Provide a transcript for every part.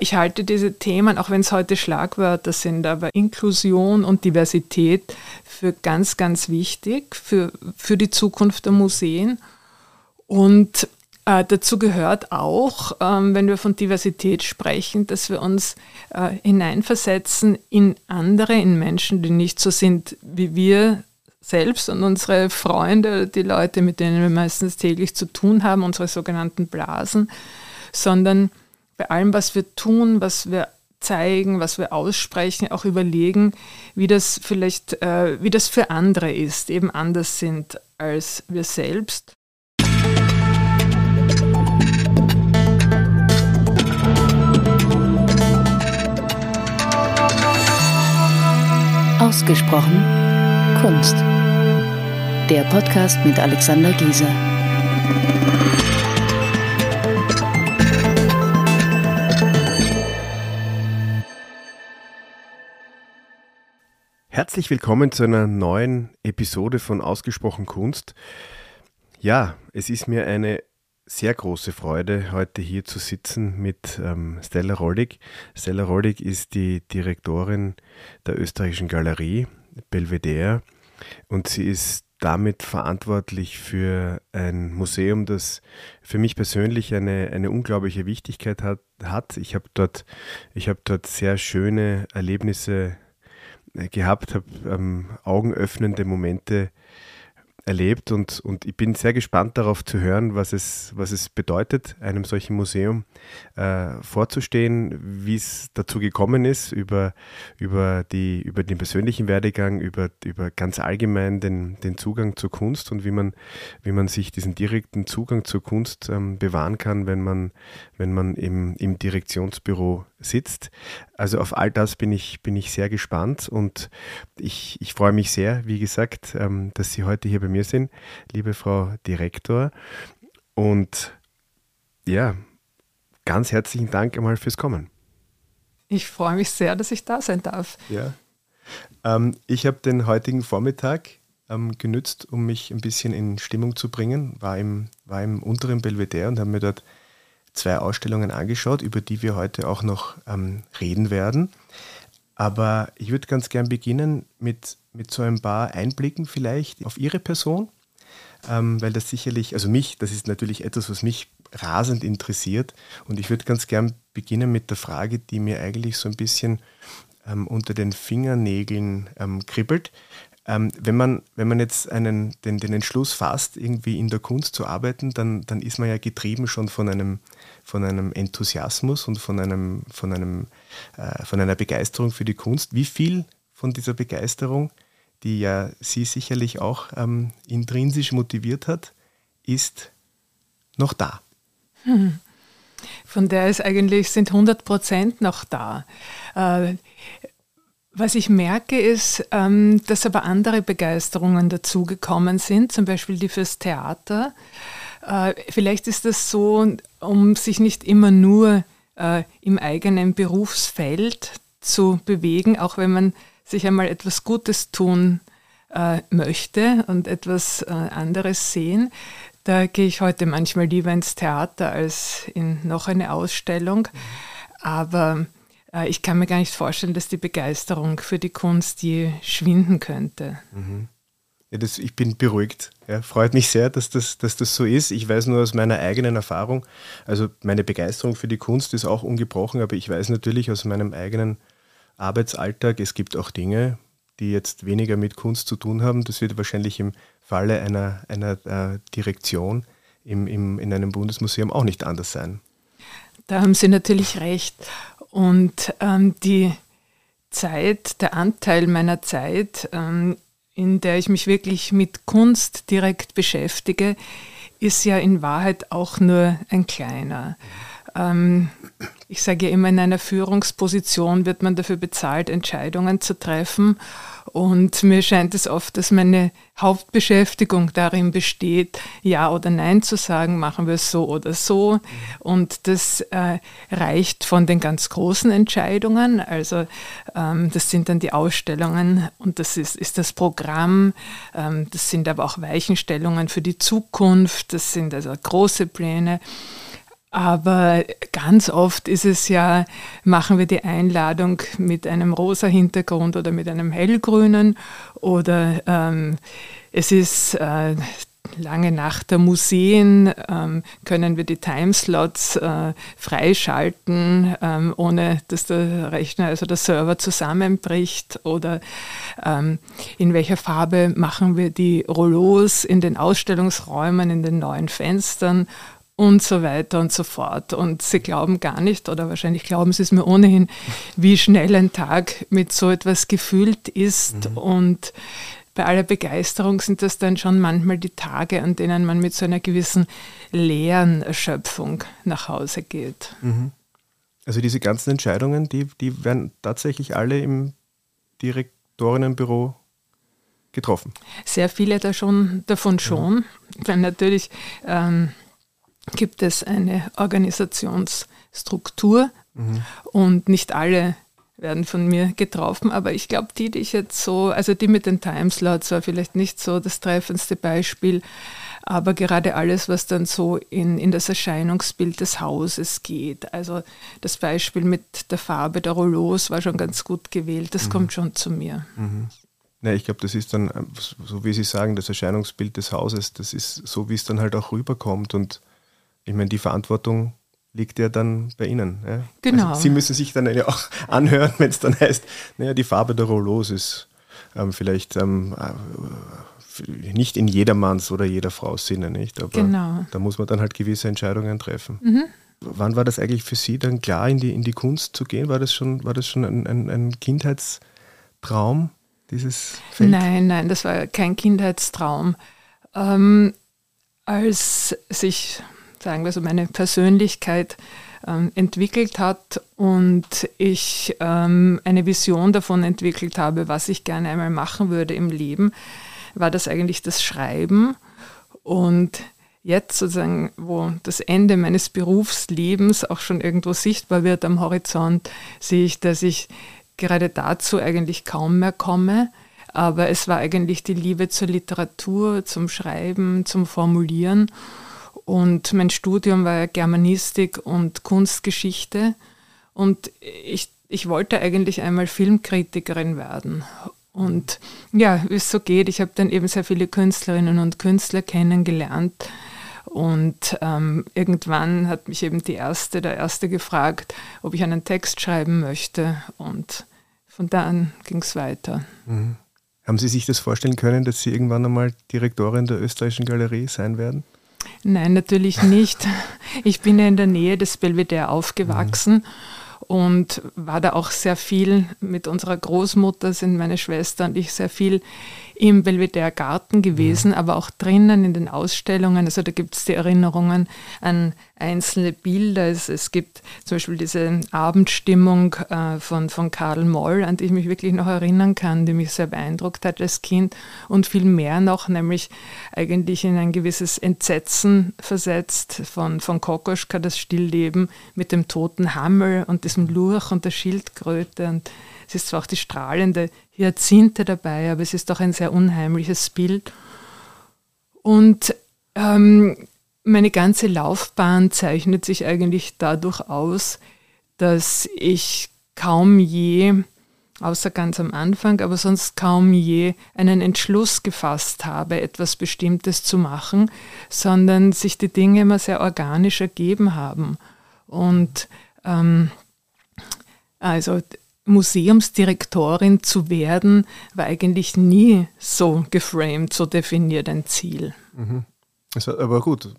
Ich halte diese Themen, auch wenn es heute Schlagwörter sind, aber Inklusion und Diversität für ganz, ganz wichtig für, für die Zukunft der Museen. Und äh, dazu gehört auch, ähm, wenn wir von Diversität sprechen, dass wir uns äh, hineinversetzen in andere, in Menschen, die nicht so sind wie wir selbst und unsere Freunde, die Leute, mit denen wir meistens täglich zu tun haben, unsere sogenannten Blasen, sondern bei allem, was wir tun, was wir zeigen, was wir aussprechen, auch überlegen, wie das vielleicht, äh, wie das für andere ist, eben anders sind als wir selbst. Ausgesprochen Kunst. Der Podcast mit Alexander Gieser. Herzlich willkommen zu einer neuen Episode von Ausgesprochen Kunst. Ja, es ist mir eine sehr große Freude, heute hier zu sitzen mit ähm, Stella Rollig. Stella Rollig ist die Direktorin der österreichischen Galerie Belvedere und sie ist damit verantwortlich für ein Museum, das für mich persönlich eine, eine unglaubliche Wichtigkeit hat. hat. Ich habe dort, hab dort sehr schöne Erlebnisse gehabt, habe ähm, augenöffnende Momente erlebt und, und ich bin sehr gespannt darauf zu hören, was es, was es bedeutet, einem solchen Museum äh, vorzustehen, wie es dazu gekommen ist, über, über, die, über den persönlichen Werdegang, über, über ganz allgemein den, den Zugang zur Kunst und wie man, wie man sich diesen direkten Zugang zur Kunst ähm, bewahren kann, wenn man, wenn man im, im Direktionsbüro sitzt. Also auf all das bin ich, bin ich sehr gespannt und ich, ich freue mich sehr, wie gesagt, ähm, dass Sie heute hier bei mir sind, liebe Frau Direktor. Und ja, ganz herzlichen Dank einmal fürs Kommen. Ich freue mich sehr, dass ich da sein darf. Ja. Ähm, ich habe den heutigen Vormittag ähm, genützt, um mich ein bisschen in Stimmung zu bringen. War im, war im unteren Belvedere und habe mir dort zwei Ausstellungen angeschaut, über die wir heute auch noch ähm, reden werden. Aber ich würde ganz gern beginnen mit, mit so ein paar Einblicken vielleicht auf Ihre Person, ähm, weil das sicherlich, also mich, das ist natürlich etwas, was mich rasend interessiert. Und ich würde ganz gern beginnen mit der Frage, die mir eigentlich so ein bisschen ähm, unter den Fingernägeln ähm, kribbelt. Ähm, wenn, man, wenn man jetzt einen, den, den Entschluss fasst, irgendwie in der Kunst zu arbeiten, dann, dann ist man ja getrieben schon von einem, von einem Enthusiasmus und von, einem, von, einem, äh, von einer Begeisterung für die Kunst. Wie viel von dieser Begeisterung, die ja Sie sicherlich auch ähm, intrinsisch motiviert hat, ist noch da? Hm. Von der ist eigentlich, sind 100 Prozent noch da. Äh, was ich merke, ist, ähm, dass aber andere Begeisterungen dazugekommen sind, zum Beispiel die fürs Theater. Äh, vielleicht ist das so, um sich nicht immer nur äh, im eigenen Berufsfeld zu bewegen, auch wenn man sich einmal etwas Gutes tun äh, möchte und etwas anderes sehen. Da gehe ich heute manchmal lieber ins Theater als in noch eine Ausstellung. Aber äh, ich kann mir gar nicht vorstellen, dass die Begeisterung für die Kunst je schwinden könnte. Mhm. Ja, das, ich bin beruhigt. Ja, freut mich sehr, dass das, dass das so ist. Ich weiß nur aus meiner eigenen Erfahrung, also meine Begeisterung für die Kunst ist auch ungebrochen, aber ich weiß natürlich aus meinem eigenen Arbeitsalltag, es gibt auch Dinge, die jetzt weniger mit Kunst zu tun haben. Das wird wahrscheinlich im Falle einer, einer äh, Direktion im, im, in einem Bundesmuseum auch nicht anders sein. Da haben Sie natürlich recht. Und ähm, die Zeit, der Anteil meiner Zeit, ähm, in der ich mich wirklich mit Kunst direkt beschäftige, ist ja in Wahrheit auch nur ein kleiner. Ähm, ich sage ja immer, in einer Führungsposition wird man dafür bezahlt, Entscheidungen zu treffen. Und mir scheint es oft, dass meine Hauptbeschäftigung darin besteht, Ja oder Nein zu sagen, machen wir es so oder so. Und das äh, reicht von den ganz großen Entscheidungen, also ähm, das sind dann die Ausstellungen und das ist, ist das Programm, ähm, das sind aber auch Weichenstellungen für die Zukunft, das sind also große Pläne. Aber ganz oft ist es ja, machen wir die Einladung mit einem rosa Hintergrund oder mit einem hellgrünen oder ähm, es ist äh, lange Nacht der Museen, ähm, können wir die Timeslots äh, freischalten, ähm, ohne dass der Rechner, also der Server zusammenbricht oder ähm, in welcher Farbe machen wir die Rollos in den Ausstellungsräumen, in den neuen Fenstern und so weiter und so fort. Und sie glauben gar nicht, oder wahrscheinlich glauben sie es mir ohnehin, wie schnell ein Tag mit so etwas gefüllt ist. Mhm. Und bei aller Begeisterung sind das dann schon manchmal die Tage, an denen man mit so einer gewissen leeren Erschöpfung nach Hause geht. Mhm. Also diese ganzen Entscheidungen, die, die werden tatsächlich alle im Direktorinnenbüro getroffen. Sehr viele da schon, davon schon. Mhm. Weil natürlich ähm, gibt es eine Organisationsstruktur mhm. und nicht alle werden von mir getroffen, aber ich glaube, die, die ich jetzt so, also die mit den Timeslots war vielleicht nicht so das treffendste Beispiel, aber gerade alles, was dann so in, in das Erscheinungsbild des Hauses geht, also das Beispiel mit der Farbe der Rollos war schon ganz gut gewählt, das mhm. kommt schon zu mir. Mhm. Ja, ich glaube, das ist dann, so wie Sie sagen, das Erscheinungsbild des Hauses, das ist so, wie es dann halt auch rüberkommt und ich meine, die Verantwortung liegt ja dann bei Ihnen. Ja? Genau. Also Sie müssen sich dann ja auch anhören, wenn es dann heißt, naja, die Farbe der Rollos ist ähm, vielleicht ähm, äh, nicht in jedermanns oder jeder Frau Sinne, nicht? Aber genau. da muss man dann halt gewisse Entscheidungen treffen. Mhm. Wann war das eigentlich für Sie dann klar, in die, in die Kunst zu gehen? War das schon, war das schon ein, ein, ein Kindheitstraum, dieses Feld? Nein, nein, das war kein Kindheitstraum. Ähm, als sich sagen wir so, meine Persönlichkeit ähm, entwickelt hat und ich ähm, eine Vision davon entwickelt habe, was ich gerne einmal machen würde im Leben, war das eigentlich das Schreiben. Und jetzt sozusagen, wo das Ende meines Berufslebens auch schon irgendwo sichtbar wird am Horizont, sehe ich, dass ich gerade dazu eigentlich kaum mehr komme. Aber es war eigentlich die Liebe zur Literatur, zum Schreiben, zum Formulieren. Und mein Studium war Germanistik und Kunstgeschichte. Und ich, ich wollte eigentlich einmal Filmkritikerin werden. Und ja, wie es so geht, ich habe dann eben sehr viele Künstlerinnen und Künstler kennengelernt. Und ähm, irgendwann hat mich eben die erste, der erste gefragt, ob ich einen Text schreiben möchte. Und von da an ging es weiter. Mhm. Haben Sie sich das vorstellen können, dass Sie irgendwann einmal Direktorin der Österreichischen Galerie sein werden? Nein, natürlich nicht. Ich bin ja in der Nähe des Belvedere aufgewachsen. Mhm und war da auch sehr viel mit unserer Großmutter, sind meine Schwester und ich sehr viel im Belvedere Garten gewesen, ja. aber auch drinnen in den Ausstellungen. Also da gibt es die Erinnerungen an einzelne Bilder. Es, es gibt zum Beispiel diese Abendstimmung äh, von, von Karl Moll, an die ich mich wirklich noch erinnern kann, die mich sehr beeindruckt hat als Kind und viel mehr noch, nämlich eigentlich in ein gewisses Entsetzen versetzt von, von Kokoschka, das Stillleben mit dem toten Hammel und diesem Lurch und der Schildkröte und es ist zwar auch die strahlende Hyazinthe dabei, aber es ist doch ein sehr unheimliches Bild. Und ähm, meine ganze Laufbahn zeichnet sich eigentlich dadurch aus, dass ich kaum je, außer ganz am Anfang, aber sonst kaum je einen Entschluss gefasst habe, etwas Bestimmtes zu machen, sondern sich die Dinge immer sehr organisch ergeben haben. Und ähm, also Museumsdirektorin zu werden, war eigentlich nie so geframed, so definiert ein Ziel. Mhm. aber gut,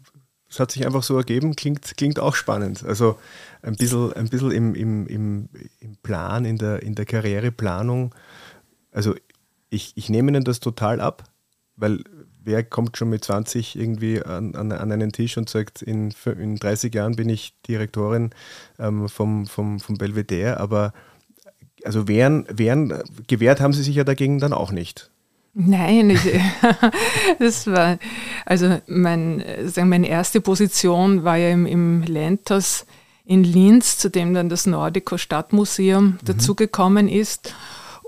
es hat sich einfach so ergeben, klingt, klingt auch spannend. Also ein bisschen, ein bisschen im, im, im, im Plan, in der, in der Karriereplanung. Also ich, ich nehme Ihnen das total ab, weil wer kommt schon mit 20 irgendwie an, an, an einen Tisch und sagt, in, in 30 Jahren bin ich Direktorin ähm, vom, vom, vom Belvedere, aber also wehren, wehren, gewehrt haben sie sich ja dagegen dann auch nicht. Nein, ich, das war, also mein, sagen, meine erste Position war ja im, im Lentos in Linz, zu dem dann das Nordico Stadtmuseum mhm. dazugekommen ist.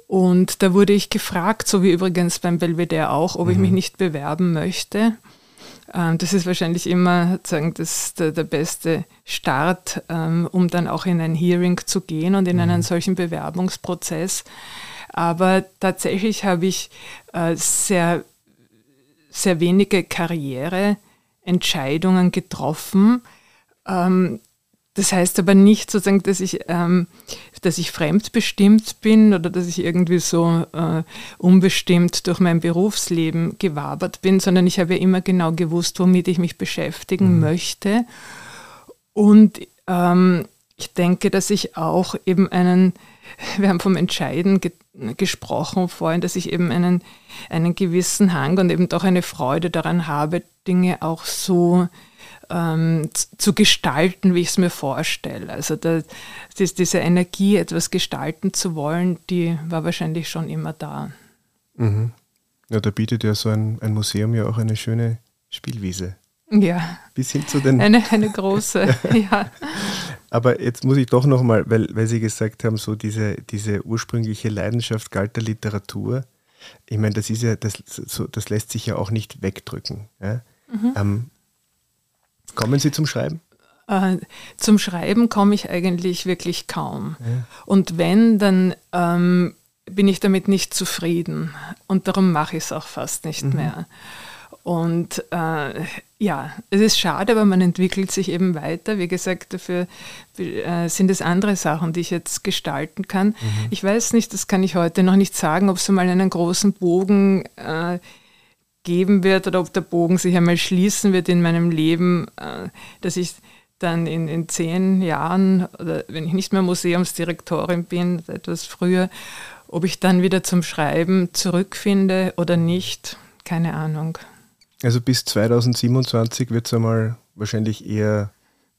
Und da wurde ich gefragt, so wie übrigens beim Belvedere auch, ob mhm. ich mich nicht bewerben möchte. Ähm, das ist wahrscheinlich immer sagen, das, der, der beste Start, ähm, um dann auch in ein Hearing zu gehen und in einen mhm. solchen Bewerbungsprozess. Aber tatsächlich habe ich äh, sehr, sehr wenige Karriereentscheidungen getroffen. Das heißt aber nicht sozusagen, dass ich, ähm, dass ich fremdbestimmt bin oder dass ich irgendwie so äh, unbestimmt durch mein Berufsleben gewabert bin, sondern ich habe ja immer genau gewusst, womit ich mich beschäftigen mhm. möchte. Und ähm, ich denke, dass ich auch eben einen, wir haben vom Entscheiden ge gesprochen vorhin, dass ich eben einen, einen gewissen Hang und eben doch eine Freude daran habe, Dinge auch so ähm, zu gestalten, wie ich es mir vorstelle. Also da, das, diese Energie, etwas gestalten zu wollen, die war wahrscheinlich schon immer da. Mhm. Ja, da bietet ja so ein, ein Museum ja auch eine schöne Spielwiese. Ja. Bis hin zu den. Eine, eine große, ja. Aber jetzt muss ich doch nochmal, weil, weil Sie gesagt haben, so diese, diese ursprüngliche Leidenschaft galt der Literatur. Ich meine, das ist ja, das, so, das lässt sich ja auch nicht wegdrücken. Ja? Mhm. Ähm, Kommen Sie zum Schreiben? Äh, zum Schreiben komme ich eigentlich wirklich kaum. Ja. Und wenn, dann ähm, bin ich damit nicht zufrieden. Und darum mache ich es auch fast nicht mhm. mehr. Und äh, ja, es ist schade, aber man entwickelt sich eben weiter. Wie gesagt, dafür äh, sind es andere Sachen, die ich jetzt gestalten kann. Mhm. Ich weiß nicht, das kann ich heute noch nicht sagen, ob es mal einen großen Bogen äh, geben wird oder ob der Bogen sich einmal schließen wird in meinem Leben, äh, dass ich dann in, in zehn Jahren oder wenn ich nicht mehr Museumsdirektorin bin, etwas früher, ob ich dann wieder zum Schreiben zurückfinde oder nicht, keine Ahnung. Also bis 2027 wird es einmal wahrscheinlich eher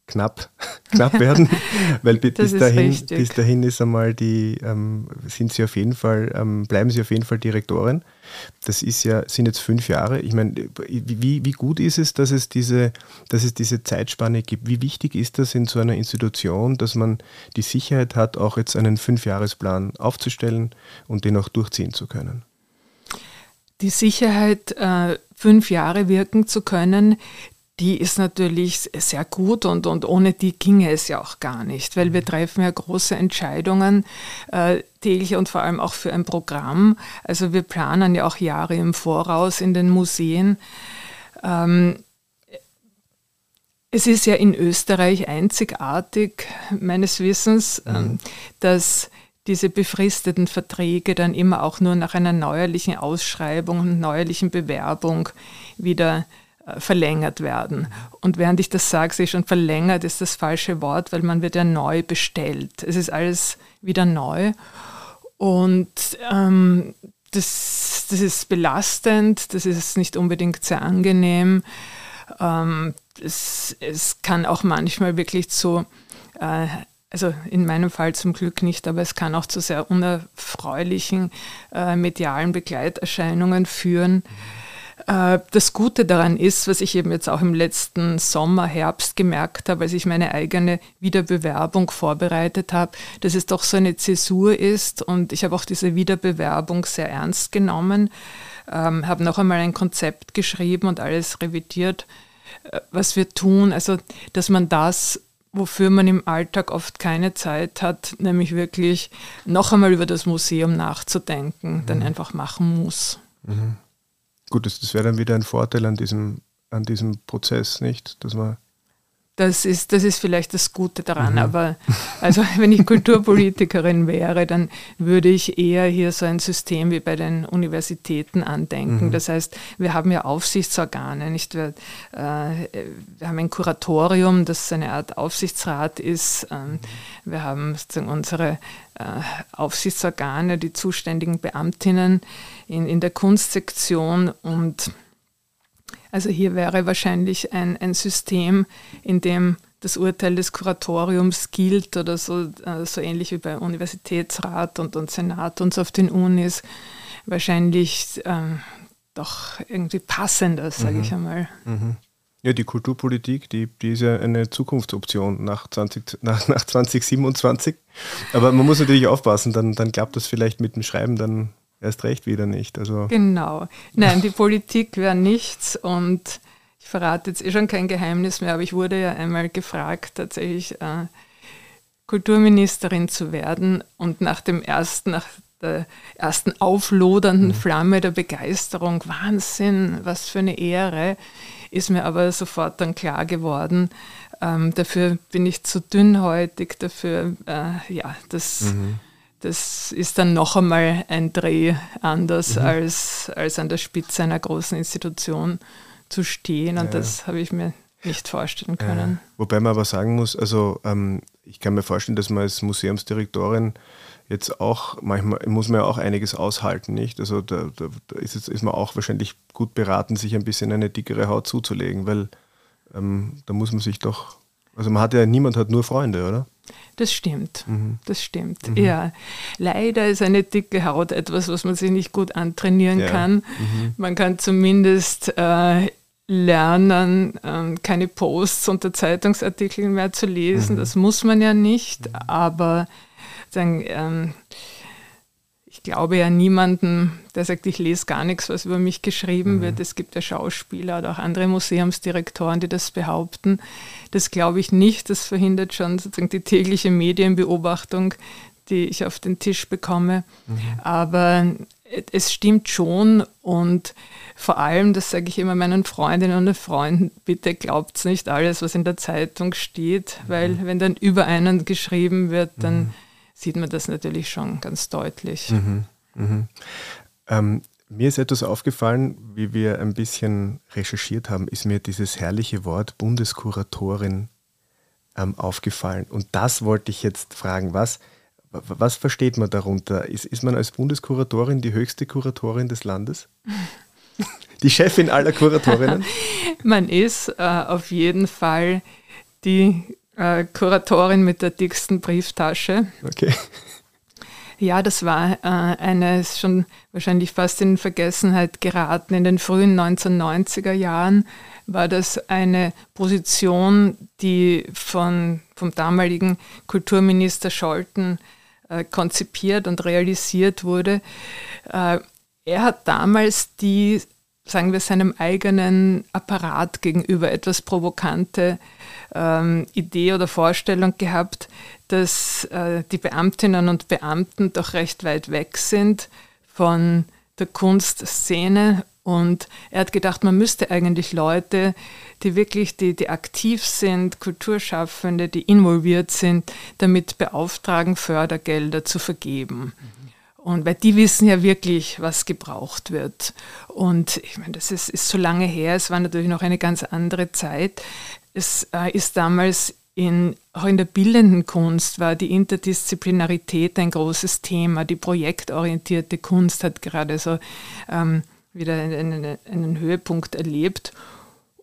knapp, knapp werden, weil bis dahin, bis dahin ist einmal die, ähm, sind sie auf jeden Fall, ähm, bleiben sie auf jeden Fall Direktorin. Das ist ja, sind jetzt fünf Jahre. Ich meine, wie, wie gut ist es, dass es diese, dass es diese Zeitspanne gibt? Wie wichtig ist das in so einer Institution, dass man die Sicherheit hat, auch jetzt einen Fünfjahresplan aufzustellen und den auch durchziehen zu können? Die Sicherheit, äh, fünf Jahre wirken zu können, die ist natürlich sehr gut und, und ohne die ginge es ja auch gar nicht, weil wir mhm. treffen ja große Entscheidungen äh, täglich und vor allem auch für ein Programm. Also wir planen ja auch Jahre im Voraus in den Museen. Ähm, es ist ja in Österreich einzigartig, meines Wissens, mhm. ähm, dass diese befristeten Verträge dann immer auch nur nach einer neuerlichen Ausschreibung und neuerlichen Bewerbung wieder verlängert werden. Und während ich das sage, sehe ich schon, verlängert ist das falsche Wort, weil man wird ja neu bestellt. Es ist alles wieder neu. Und ähm, das, das ist belastend, das ist nicht unbedingt sehr angenehm. Ähm, es, es kann auch manchmal wirklich zu, äh, also in meinem Fall zum Glück nicht, aber es kann auch zu sehr unerfreulichen äh, medialen Begleiterscheinungen führen. Mhm äh, das Gute daran ist, was ich eben jetzt auch im letzten Sommer, Herbst gemerkt habe, als ich meine eigene Wiederbewerbung vorbereitet habe, dass es doch so eine Zäsur ist und ich habe auch diese Wiederbewerbung sehr ernst genommen, ähm, habe noch einmal ein Konzept geschrieben und alles revidiert, äh, was wir tun, also dass man das wofür man im Alltag oft keine Zeit hat, nämlich wirklich noch einmal über das Museum nachzudenken, mhm. dann einfach machen muss. Mhm. Gut, das, das wäre dann wieder ein Vorteil an diesem, an diesem Prozess, nicht? Dass man das ist, das ist vielleicht das Gute daran. Mhm. Aber also wenn ich Kulturpolitikerin wäre, dann würde ich eher hier so ein System wie bei den Universitäten andenken. Mhm. Das heißt, wir haben ja Aufsichtsorgane, nicht? Wir, äh, wir haben ein Kuratorium, das eine Art Aufsichtsrat ist. Ähm, wir haben sozusagen unsere äh, Aufsichtsorgane, die zuständigen Beamtinnen in, in der Kunstsektion und also hier wäre wahrscheinlich ein, ein System, in dem das Urteil des Kuratoriums gilt oder so, äh, so ähnlich wie bei Universitätsrat und, und Senat und so auf den Unis, wahrscheinlich ähm, doch irgendwie passender, sage mhm. ich einmal. Mhm. Ja, die Kulturpolitik, die, die ist ja eine Zukunftsoption nach, 20, nach, nach 2027. Aber man muss natürlich aufpassen, dann, dann klappt das vielleicht mit dem Schreiben dann erst recht wieder nicht. Also genau. Nein, die Politik wäre nichts und ich verrate jetzt eh schon kein Geheimnis mehr, aber ich wurde ja einmal gefragt, tatsächlich äh, Kulturministerin zu werden. Und nach dem ersten, nach der ersten auflodernden mhm. Flamme der Begeisterung, Wahnsinn, was für eine Ehre, ist mir aber sofort dann klar geworden, ähm, dafür bin ich zu dünnhäutig, dafür, äh, ja, das, mhm. Das ist dann noch einmal ein Dreh anders, mhm. als, als an der Spitze einer großen Institution zu stehen. Und ja. das habe ich mir nicht vorstellen können. Ja. Wobei man aber sagen muss, also ähm, ich kann mir vorstellen, dass man als Museumsdirektorin jetzt auch, manchmal muss man ja auch einiges aushalten, nicht? Also da, da, da ist, jetzt, ist man auch wahrscheinlich gut beraten, sich ein bisschen eine dickere Haut zuzulegen, weil ähm, da muss man sich doch, also man hat ja, niemand hat nur Freunde, oder? Das stimmt, mhm. das stimmt. Mhm. Ja, leider ist eine dicke Haut etwas, was man sich nicht gut antrainieren ja. kann. Mhm. Man kann zumindest äh, lernen, ähm, keine Posts unter Zeitungsartikeln mehr zu lesen. Mhm. Das muss man ja nicht, mhm. aber sagen, ähm, ich glaube ja niemanden, der sagt, ich lese gar nichts, was über mich geschrieben mhm. wird. Es gibt ja Schauspieler oder auch andere Museumsdirektoren, die das behaupten. Das glaube ich nicht. Das verhindert schon sozusagen die tägliche Medienbeobachtung, die ich auf den Tisch bekomme. Mhm. Aber es stimmt schon und vor allem, das sage ich immer meinen Freundinnen und Freunden, bitte glaubt nicht alles, was in der Zeitung steht, mhm. weil wenn dann über einen geschrieben wird, dann mhm. Sieht man das natürlich schon ganz deutlich. Mhm. mhm. Ähm, mir ist etwas aufgefallen, wie wir ein bisschen recherchiert haben, ist mir dieses herrliche Wort Bundeskuratorin ähm, aufgefallen. Und das wollte ich jetzt fragen, was was versteht man darunter? Ist, ist man als Bundeskuratorin die höchste Kuratorin des Landes? Die Chefin aller Kuratorinnen? man ist äh, auf jeden Fall die äh, Kuratorin mit der dicksten Brieftasche. Okay. Ja, das war äh, eine schon wahrscheinlich fast in Vergessenheit geraten. In den frühen 1990er Jahren war das eine Position, die von, vom damaligen Kulturminister Scholten äh, konzipiert und realisiert wurde. Äh, er hat damals die, sagen wir, seinem eigenen Apparat gegenüber etwas provokante ähm, Idee oder Vorstellung gehabt, dass äh, die Beamtinnen und Beamten doch recht weit weg sind von der Kunstszene und er hat gedacht, man müsste eigentlich Leute, die wirklich, die, die aktiv sind, Kulturschaffende, die involviert sind, damit beauftragen, Fördergelder zu vergeben. Und weil die wissen ja wirklich, was gebraucht wird. Und ich meine, das ist, ist so lange her, es war natürlich noch eine ganz andere Zeit. Es äh, ist damals in, auch in der bildenden Kunst war die Interdisziplinarität ein großes Thema. Die projektorientierte Kunst hat gerade so ähm, wieder einen, einen Höhepunkt erlebt.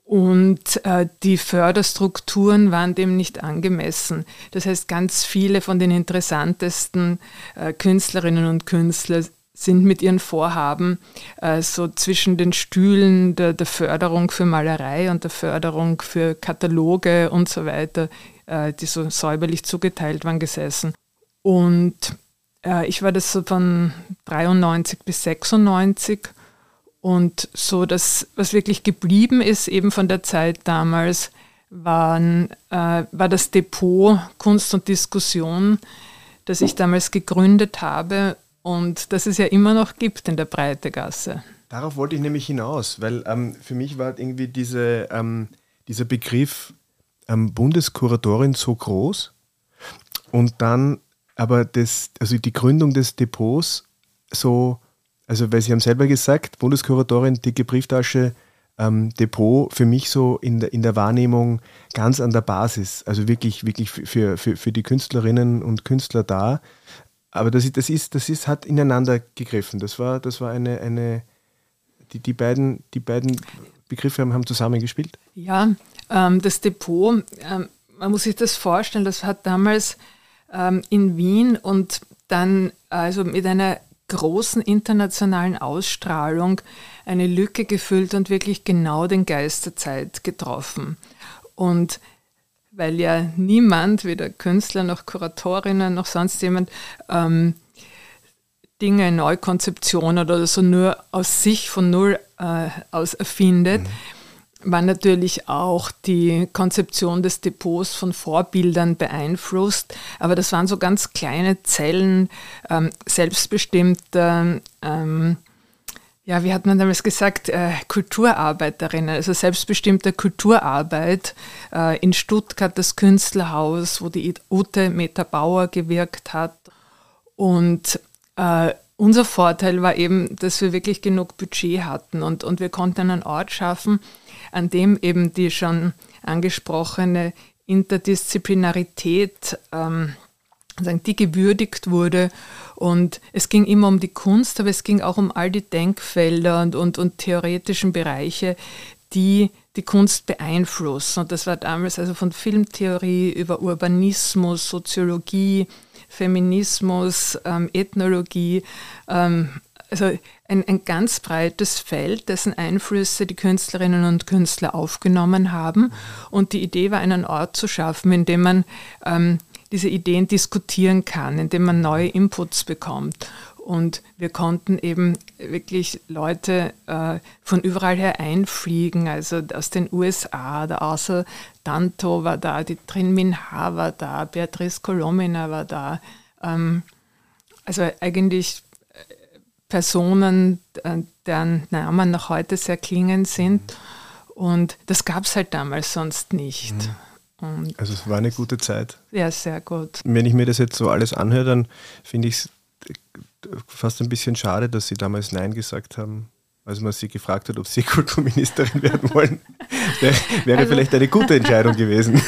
Und äh, die Förderstrukturen waren dem nicht angemessen. Das heißt, ganz viele von den interessantesten äh, Künstlerinnen und Künstler sind mit ihren Vorhaben äh, so zwischen den Stühlen der, der, Förderung für Malerei und der Förderung für Kataloge und so weiter, äh, die so säuberlich zugeteilt waren, gesessen. Und äh, ich war das so von 93 bis 96 und so das, was wirklich geblieben ist, eben von der Zeit damals, waren, äh, war das Depot Kunst und Diskussion, das ich damals gegründet habe und das es ja immer noch gibt in der Breitegasse. Darauf wollte ich nämlich hinaus, weil ähm, für mich war irgendwie diese, ähm, dieser Begriff ähm, Bundeskuratorin so groß und dann aber das, also die Gründung des Depots so also, weil Sie haben selber gesagt, Bundeskuratorin, dicke Brieftasche, ähm, Depot für mich so in der, in der Wahrnehmung ganz an der Basis, also wirklich, wirklich für, für, für die Künstlerinnen und Künstler da. Aber das das ist, das ist, hat ineinander gegriffen. Das war, das war eine, eine die, die, beiden, die beiden Begriffe haben, haben zusammengespielt. Ja, ähm, das Depot, ähm, man muss sich das vorstellen, das hat damals ähm, in Wien und dann also mit einer großen internationalen Ausstrahlung eine Lücke gefüllt und wirklich genau den Geist der Zeit getroffen. Und weil ja niemand, weder Künstler noch Kuratorinnen noch sonst jemand, ähm, Dinge, Neukonzeptionen oder so nur aus sich von null äh, aus erfindet, mhm. war natürlich auch die Konzeption des Depots von Vorbildern beeinflusst, aber das waren so ganz kleine Zellen ähm, selbstbestimmter, ähm, ja, wie hat man damals gesagt, äh, Kulturarbeiterinnen, also selbstbestimmter Kulturarbeit äh, in Stuttgart, das Künstlerhaus, wo die Ute Meta-Bauer gewirkt hat. Und äh, unser Vorteil war eben, dass wir wirklich genug Budget hatten und, und wir konnten einen Ort schaffen, an dem eben die schon angesprochene Interdisziplinarität, ähm, die gewürdigt wurde. Und es ging immer um die Kunst, aber es ging auch um all die Denkfelder und, und, und theoretischen Bereiche, die die Kunst beeinflussen. Und das war damals also von Filmtheorie über Urbanismus, Soziologie, Feminismus, ähm, Ethnologie, ähm, also ein, ein ganz breites Feld, dessen Einflüsse die Künstlerinnen und Künstler aufgenommen haben. Und die Idee war, einen Ort zu schaffen, in dem man ähm, diese Ideen diskutieren kann, in dem man neue Inputs bekommt. Und wir konnten eben wirklich Leute äh, von überall her einfliegen, also aus den USA, der Außer Danto war da, die Trin Minha war da, Beatrice Colomina war da. Ähm, also eigentlich Personen, äh, deren Namen noch heute sehr klingend sind. Und das gab es halt damals sonst nicht. Mhm. Also es war eine gute Zeit. Ja, sehr gut. Wenn ich mir das jetzt so alles anhöre, dann finde ich es fast ein bisschen schade, dass Sie damals Nein gesagt haben, als man Sie gefragt hat, ob Sie Kulturministerin werden wollen. wäre, wäre also, vielleicht eine gute Entscheidung gewesen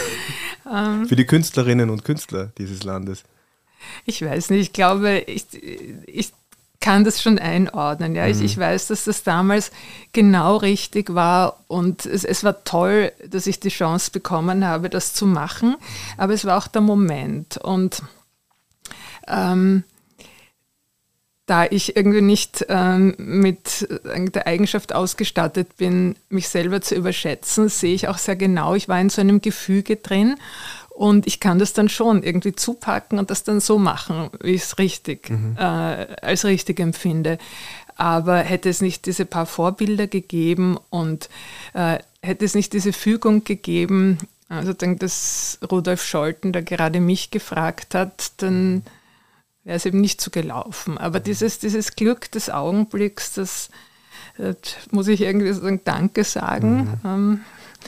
um, für die Künstlerinnen und Künstler dieses Landes. Ich weiß nicht, ich glaube, ich, ich kann das schon einordnen. Ja. Mhm. Ich, ich, weiß, dass das damals genau richtig war und es, es, war toll, dass ich die Chance bekommen habe, das zu machen. Aber es war auch der Moment. Und ähm, da ich irgendwie nicht ähm, mit der Eigenschaft ausgestattet bin, mich selber zu überschätzen, sehe ich auch sehr genau, ich war in so einem Gefüge drin und ich kann das dann schon irgendwie zupacken und das dann so machen, wie ich es richtig, mhm. äh, als richtig empfinde. Aber hätte es nicht diese paar Vorbilder gegeben und äh, hätte es nicht diese Fügung gegeben, also dann, dass Rudolf Scholten da gerade mich gefragt hat, dann wäre es eben nicht so gelaufen. Aber mhm. dieses, dieses Glück des Augenblicks, das, das muss ich irgendwie sagen, Danke sagen. Mhm. Ähm,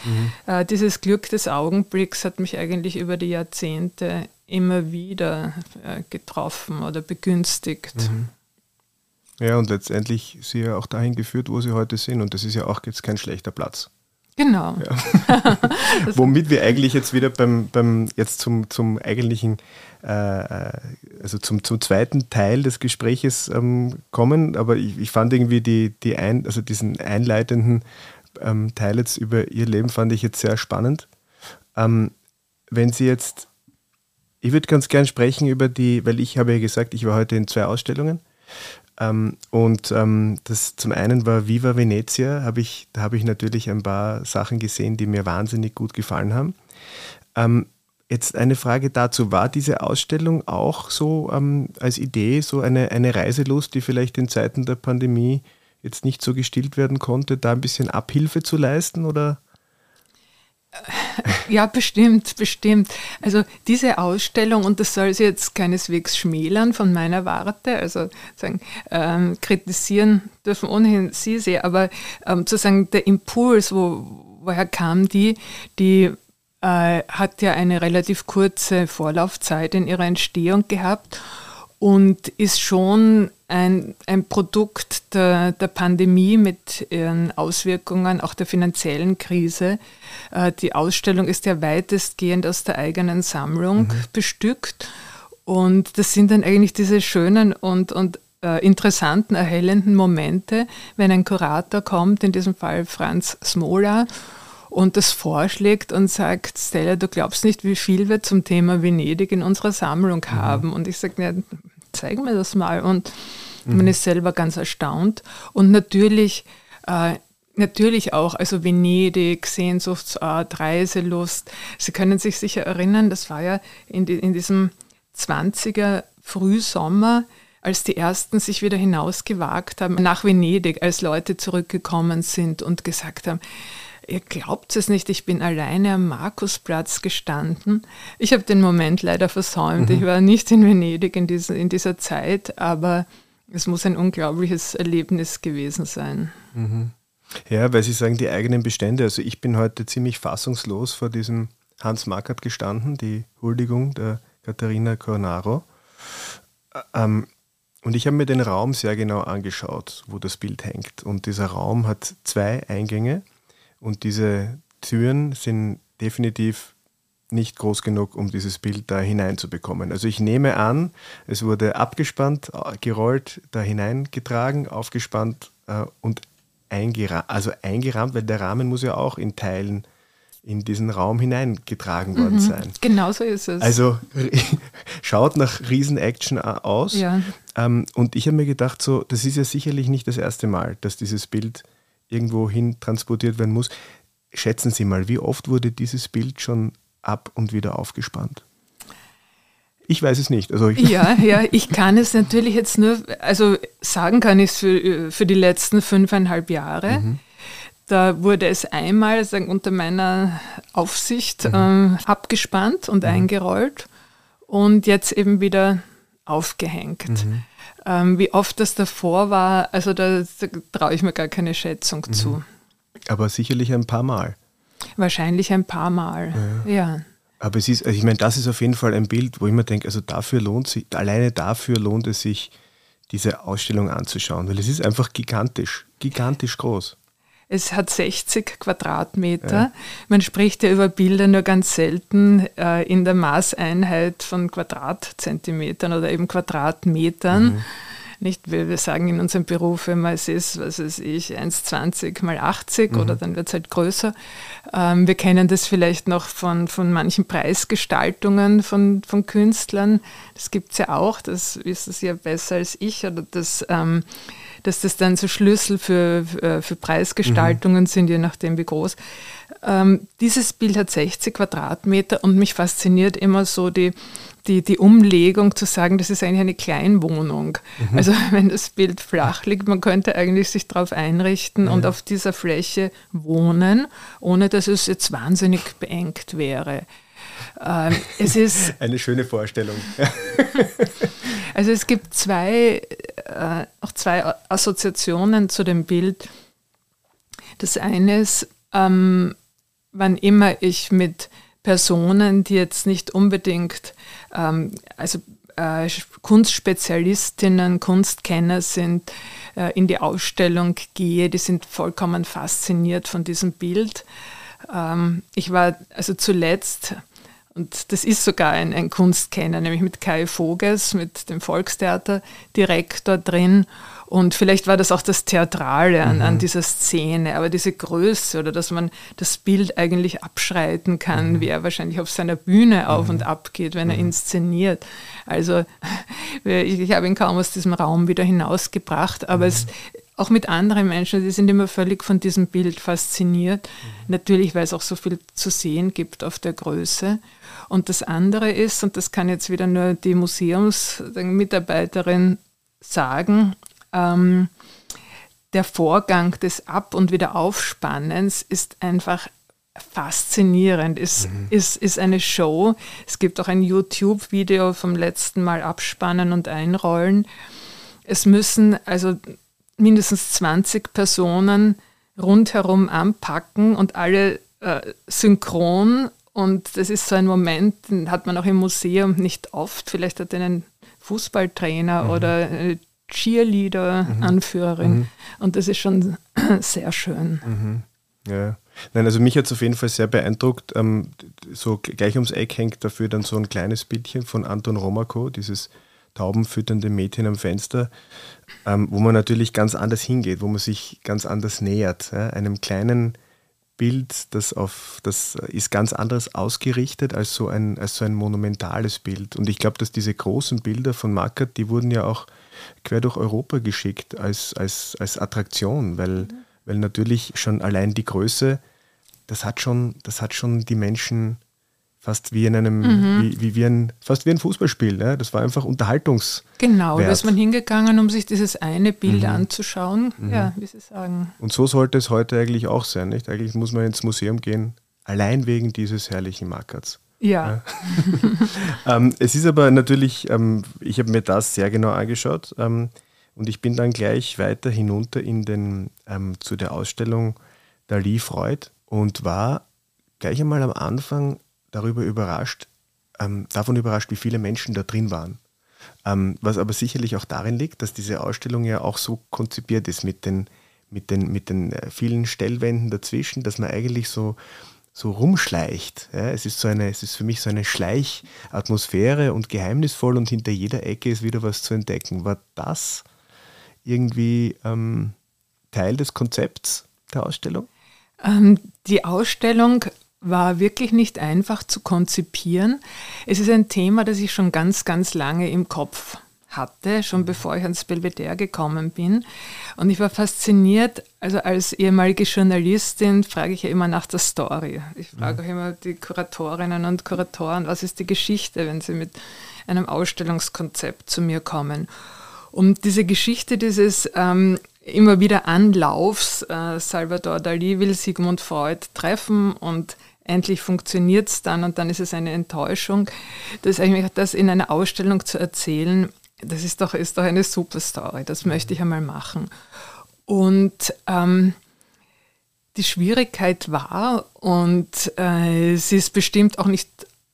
Mhm. Äh, dieses Glück des Augenblicks hat mich eigentlich über die Jahrzehnte immer wieder äh, getroffen oder begünstigt. Mhm. Ja, und letztendlich sie ja auch dahin geführt, wo sie heute sind. Und das ist ja auch jetzt kein schlechter Platz. Genau. Ja. Womit wir eigentlich jetzt wieder beim, beim jetzt zum, zum eigentlichen, äh, also zum, zum zweiten Teil des Gespräches ähm, kommen. Aber ich, ich fand irgendwie die, die ein, also diesen einleitenden ähm, Teil jetzt über Ihr Leben fand ich jetzt sehr spannend. Ähm, wenn Sie jetzt, ich würde ganz gern sprechen über die, weil ich habe ja gesagt, ich war heute in zwei Ausstellungen. Ähm, und ähm, das zum einen war Viva Venezia, hab ich, da habe ich natürlich ein paar Sachen gesehen, die mir wahnsinnig gut gefallen haben. Ähm, jetzt eine Frage dazu, war diese Ausstellung auch so ähm, als Idee, so eine, eine Reiselust, die vielleicht in Zeiten der Pandemie jetzt nicht so gestillt werden konnte, da ein bisschen Abhilfe zu leisten oder? Ja, bestimmt, bestimmt. Also diese Ausstellung, und das soll sie jetzt keineswegs schmälern von meiner Warte, also sagen, ähm, kritisieren dürfen ohnehin Sie sehr, aber ähm, sozusagen der Impuls, wo, woher kam die, die äh, hat ja eine relativ kurze Vorlaufzeit in ihrer Entstehung gehabt und ist schon ein, ein Produkt der, der, Pandemie mit ihren Auswirkungen, auch der finanziellen Krise. Äh, die Ausstellung ist ja weitestgehend aus der eigenen Sammlung mhm. bestückt. Und das sind dann eigentlich diese schönen und, und äh, interessanten, erhellenden Momente, wenn ein Kurator kommt, in diesem Fall Franz Smola, und das vorschlägt und sagt, Stella, du glaubst nicht, wie viel wir zum Thema Venedig in unserer Sammlung mhm. haben. Und ich sage, zeig mir das mal. Und mhm. man ist selber ganz erstaunt. Und natürlich, äh, natürlich auch, also Venedig, Sehnsuchtsort, Reiselust. Sie können sich sicher erinnern, das war ja in, die, in diesem 20er Frühsommer, als die ersten sich wieder hinausgewagt haben nach Venedig, als Leute zurückgekommen sind und gesagt haben, Ihr glaubt es nicht, ich bin alleine am Markusplatz gestanden. Ich habe den Moment leider versäumt. Mhm. Ich war nicht in Venedig in dieser, in dieser Zeit, aber es muss ein unglaubliches Erlebnis gewesen sein. Mhm. Ja, weil Sie sagen, die eigenen Bestände. Also ich bin heute ziemlich fassungslos vor diesem Hans Markert gestanden, die Huldigung der Katharina Cornaro. Ähm, und ich habe mir den Raum sehr genau angeschaut, wo das Bild hängt. Und dieser Raum hat zwei Eingänge und diese Türen sind definitiv nicht groß genug, um dieses Bild da hineinzubekommen. Also ich nehme an, es wurde abgespannt, gerollt, da hineingetragen, aufgespannt äh, und eingerahmt, also eingerahmt, weil der Rahmen muss ja auch in Teilen in diesen Raum hineingetragen worden mhm, sein. Genau so ist es. Also schaut nach Riesen-Action aus. Ja. Ähm, und ich habe mir gedacht, so, das ist ja sicherlich nicht das erste Mal, dass dieses Bild irgendwo hin transportiert werden muss. Schätzen Sie mal, wie oft wurde dieses Bild schon ab und wieder aufgespannt? Ich weiß es nicht. Also ja, ja, ich kann es natürlich jetzt nur, also sagen kann ich es für, für die letzten fünfeinhalb Jahre. Mhm. Da wurde es einmal sagen, unter meiner Aufsicht mhm. ähm, abgespannt und mhm. eingerollt und jetzt eben wieder aufgehängt. Mhm. Ähm, wie oft das davor war, also da, da traue ich mir gar keine Schätzung mhm. zu. Aber sicherlich ein paar Mal. Wahrscheinlich ein paar Mal, ja. ja. Aber es ist, also ich meine, das ist auf jeden Fall ein Bild, wo ich mir denke, also dafür lohnt sich, alleine dafür lohnt es sich, diese Ausstellung anzuschauen, weil es ist einfach gigantisch, gigantisch groß. Es hat 60 Quadratmeter. Ja. Man spricht ja über Bilder nur ganz selten äh, in der Maßeinheit von Quadratzentimetern oder eben Quadratmetern. Mhm. Nicht, wir sagen in unserem Beruf immer, es ist, was weiß ich, 1,20 mal 80 mhm. oder dann wird es halt größer. Ähm, wir kennen das vielleicht noch von, von manchen Preisgestaltungen von, von Künstlern. Das gibt es ja auch, das wissen Sie ja besser als ich. Oder das, ähm, dass das dann so Schlüssel für, für, für Preisgestaltungen mhm. sind, je nachdem wie groß. Ähm, dieses Bild hat 60 Quadratmeter und mich fasziniert immer so die, die, die Umlegung zu sagen, das ist eigentlich eine Kleinwohnung. Mhm. Also wenn das Bild flach liegt, man könnte eigentlich sich darauf einrichten ja. und auf dieser Fläche wohnen, ohne dass es jetzt wahnsinnig beengt wäre. Ähm, es ist eine schöne Vorstellung. also es gibt zwei, äh, auch zwei Assoziationen zu dem Bild. Das eine ist, ähm, wann immer ich mit Personen, die jetzt nicht unbedingt ähm, also äh, Kunstspezialistinnen, Kunstkenner sind, äh, in die Ausstellung gehe, die sind vollkommen fasziniert von diesem Bild. Ähm, ich war also zuletzt und das ist sogar ein, ein Kunstkenner, nämlich mit Kai Voges, mit dem Volkstheaterdirektor drin. Und vielleicht war das auch das Theatrale an, mhm. an, dieser Szene, aber diese Größe oder dass man das Bild eigentlich abschreiten kann, mhm. wie er wahrscheinlich auf seiner Bühne auf mhm. und ab geht, wenn er mhm. inszeniert. Also ich, ich habe ihn kaum aus diesem Raum wieder hinausgebracht, aber es, mhm. Auch mit anderen Menschen, die sind immer völlig von diesem Bild fasziniert. Mhm. Natürlich, weil es auch so viel zu sehen gibt auf der Größe. Und das andere ist, und das kann jetzt wieder nur die Museumsmitarbeiterin sagen, ähm, der Vorgang des Ab- und Wiederaufspannens ist einfach faszinierend, ist, mhm. ist, ist eine Show. Es gibt auch ein YouTube-Video vom letzten Mal abspannen und einrollen. Es müssen also mindestens 20 Personen rundherum anpacken und alle äh, synchron. Und das ist so ein Moment, den hat man auch im Museum nicht oft. Vielleicht hat einen Fußballtrainer mhm. oder Cheerleader-Anführerin. Mhm. Und das ist schon sehr schön. Mhm. Ja. Nein, also mich hat es auf jeden Fall sehr beeindruckt. Ähm, so gleich ums Eck hängt dafür dann so ein kleines Bildchen von Anton Romako, dieses taubenfütternde Mädchen am Fenster, ähm, wo man natürlich ganz anders hingeht, wo man sich ganz anders nähert. Ja? Einem kleinen Bild, das auf das ist ganz anders ausgerichtet als so ein, als so ein monumentales Bild. Und ich glaube, dass diese großen Bilder von Mackert, die wurden ja auch quer durch Europa geschickt als, als, als Attraktion, weil, mhm. weil natürlich schon allein die Größe, das hat schon, das hat schon die Menschen fast wie in einem, mhm. wie, wie, wie, ein, fast wie ein Fußballspiel. Ne? Das war einfach Unterhaltungs. Genau, da ist man hingegangen, um sich dieses eine Bild mhm. anzuschauen. Mhm. Ja, wie Sie sagen. Und so sollte es heute eigentlich auch sein, nicht? Eigentlich muss man ins Museum gehen, allein wegen dieses herrlichen Markers. Ja. ja. ähm, es ist aber natürlich, ähm, ich habe mir das sehr genau angeschaut ähm, und ich bin dann gleich weiter hinunter in den, ähm, zu der Ausstellung Dali Freud und war gleich einmal am Anfang darüber überrascht, ähm, davon überrascht, wie viele Menschen da drin waren. Ähm, was aber sicherlich auch darin liegt, dass diese Ausstellung ja auch so konzipiert ist mit den, mit den, mit den äh, vielen Stellwänden dazwischen, dass man eigentlich so, so rumschleicht. Ja, es ist so eine, es ist für mich so eine Schleichatmosphäre und geheimnisvoll und hinter jeder Ecke ist wieder was zu entdecken. War das irgendwie ähm, Teil des Konzepts der Ausstellung? Ähm, die Ausstellung war wirklich nicht einfach zu konzipieren. Es ist ein Thema, das ich schon ganz, ganz lange im Kopf hatte, schon bevor ich ans Belvedere gekommen bin. Und ich war fasziniert, also als ehemalige Journalistin frage ich ja immer nach der Story. Ich frage auch immer die Kuratorinnen und Kuratoren, was ist die Geschichte, wenn sie mit einem Ausstellungskonzept zu mir kommen. Und diese Geschichte dieses ähm, immer wieder Anlaufs, äh, Salvador Dali will Sigmund Freud treffen und endlich funktioniert es dann und dann ist es eine Enttäuschung. Das eigentlich das in einer Ausstellung zu erzählen, das ist doch, ist doch eine super Story. Das möchte ich einmal machen. Und ähm, die Schwierigkeit war, und äh, sie ist bestimmt auch nicht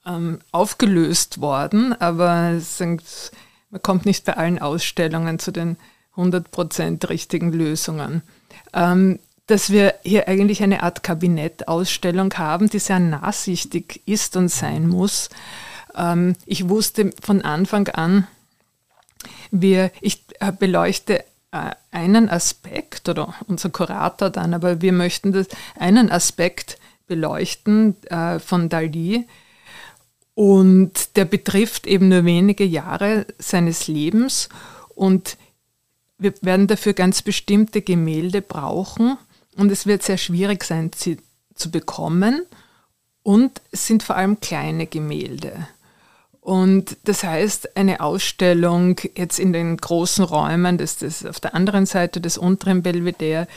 ähm, aufgelöst worden, aber man kommt nicht bei allen Ausstellungen zu den 100% richtigen Lösungen. Ähm, dass wir hier eigentlich eine Art Kabinettausstellung haben, die sehr nachsichtig ist und sein muss. Ähm, ich wusste von Anfang an, wir, ich äh, beleuchte äh, einen Aspekt oder unser Kurator dann, aber wir möchten das, einen Aspekt beleuchten äh, von Dali und der betrifft eben nur wenige Jahre seines Lebens und wir werden dafür ganz bestimmte Gemälde brauchen und es wird sehr schwierig sein, sie zu bekommen. Und es sind vor allem kleine Gemälde. Und das heißt, eine Ausstellung jetzt in den großen Räumen, das, das auf der anderen Seite des unteren Belvedere,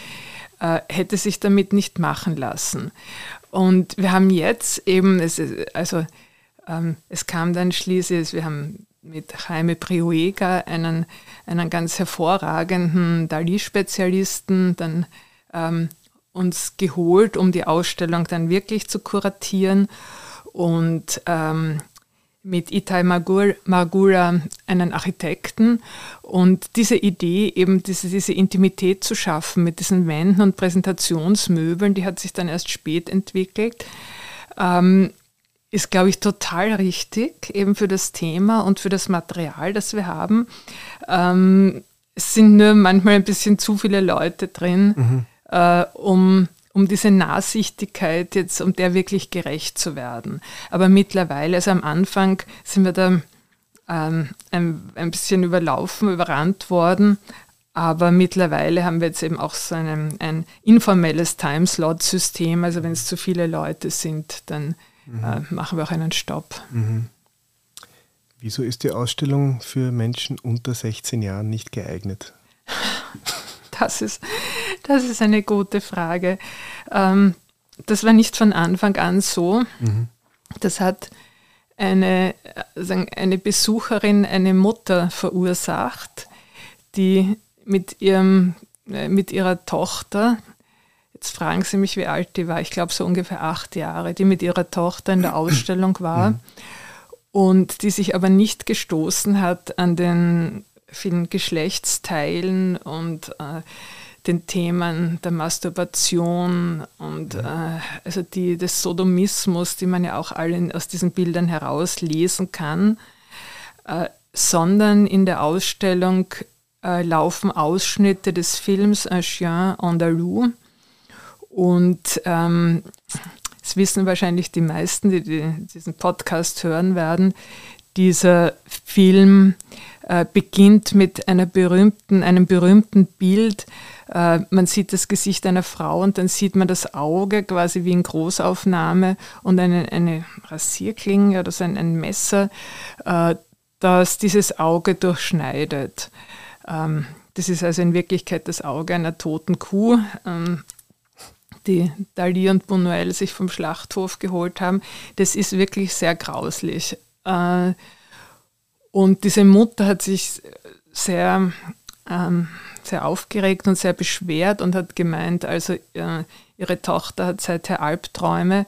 äh, hätte sich damit nicht machen lassen. Und wir haben jetzt eben, es, also ähm, es kam dann schließlich, wir haben mit Jaime Prioega einen, einen ganz hervorragenden Dali-Spezialisten, dann ähm, uns geholt, um die Ausstellung dann wirklich zu kuratieren. Und ähm, mit Itai Margura einen Architekten. Und diese Idee, eben diese, diese Intimität zu schaffen mit diesen Wänden und Präsentationsmöbeln, die hat sich dann erst spät entwickelt, ähm, ist, glaube ich, total richtig, eben für das Thema und für das Material, das wir haben. Ähm, es sind nur manchmal ein bisschen zu viele Leute drin. Mhm äh, um, um diese Nahsichtigkeit jetzt, um der wirklich gerecht zu werden. Aber mittlerweile, also am Anfang sind wir da ähm, ein, ein bisschen überlaufen, überrannt worden. Aber mittlerweile haben wir jetzt eben auch so ein, ein informelles Timeslot-System. Also wenn es zu viele Leute sind, dann mhm. äh, machen wir auch einen Stopp. Mhm. Wieso ist die Ausstellung für Menschen unter 16 Jahren nicht geeignet? Das ist, das ist eine gute Frage. Ähm, das war nicht von Anfang an so. Mhm. Das hat eine, eine Besucherin, eine Mutter verursacht, die mit, ihrem, äh, mit ihrer Tochter, jetzt fragen Sie mich, wie alt die war, ich glaube so ungefähr acht Jahre, die mit ihrer Tochter in der Ausstellung war mhm. und die sich aber nicht gestoßen hat an den vielen Geschlechtsteilen und äh, den Themen der Masturbation und äh, also die, des Sodomismus, die man ja auch alle aus diesen Bildern herauslesen kann, äh, sondern in der Ausstellung äh, laufen Ausschnitte des Films Un Chien Andalou und ähm, das wissen wahrscheinlich die meisten, die, die diesen Podcast hören werden. Dieser Film äh, beginnt mit einer berühmten, einem berühmten Bild äh, man sieht das Gesicht einer Frau und dann sieht man das Auge quasi wie in Großaufnahme und eine, eine Rasierklinge oder so ein, ein Messer, äh, das dieses Auge durchschneidet. Ähm, das ist also in Wirklichkeit das Auge einer toten Kuh, ähm, die Dali und Buñuel sich vom Schlachthof geholt haben. Das ist wirklich sehr grauslich. Äh, und diese Mutter hat sich sehr, ähm, sehr aufgeregt und sehr beschwert und hat gemeint, also äh, ihre Tochter hat seither Albträume.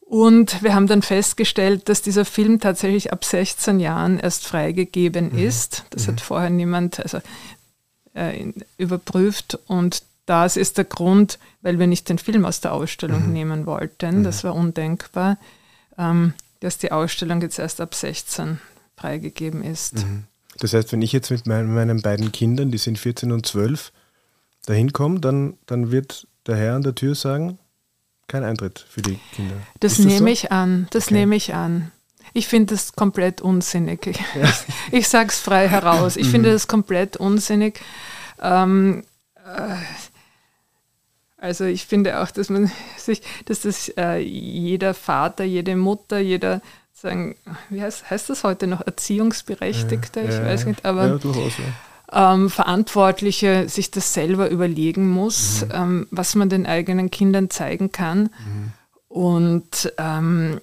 Und wir haben dann festgestellt, dass dieser Film tatsächlich ab 16 Jahren erst freigegeben mhm. ist. Das mhm. hat vorher niemand also, äh, überprüft. Und das ist der Grund, weil wir nicht den Film aus der Ausstellung mhm. nehmen wollten. Das mhm. war undenkbar, ähm, dass die Ausstellung jetzt erst ab 16 freigegeben ist. Mhm. Das heißt, wenn ich jetzt mit meinen, meinen beiden Kindern, die sind 14 und 12, dahin komme, dann, dann wird der Herr an der Tür sagen, kein Eintritt für die Kinder. Das, das nehme so? ich an, das okay. nehme ich an. Ich finde das komplett unsinnig. Ich, ja. ich sage es frei heraus. Ich mhm. finde das komplett unsinnig. Ähm, äh, also ich finde auch, dass man sich, dass das äh, jeder Vater, jede Mutter, jeder sagen, wie heißt, heißt das heute noch, Erziehungsberechtigte, ja, ich ja, weiß nicht, aber ja, durchaus, ähm, Verantwortliche sich das selber überlegen muss, mhm. ähm, was man den eigenen Kindern zeigen kann. Mhm. Und ähm,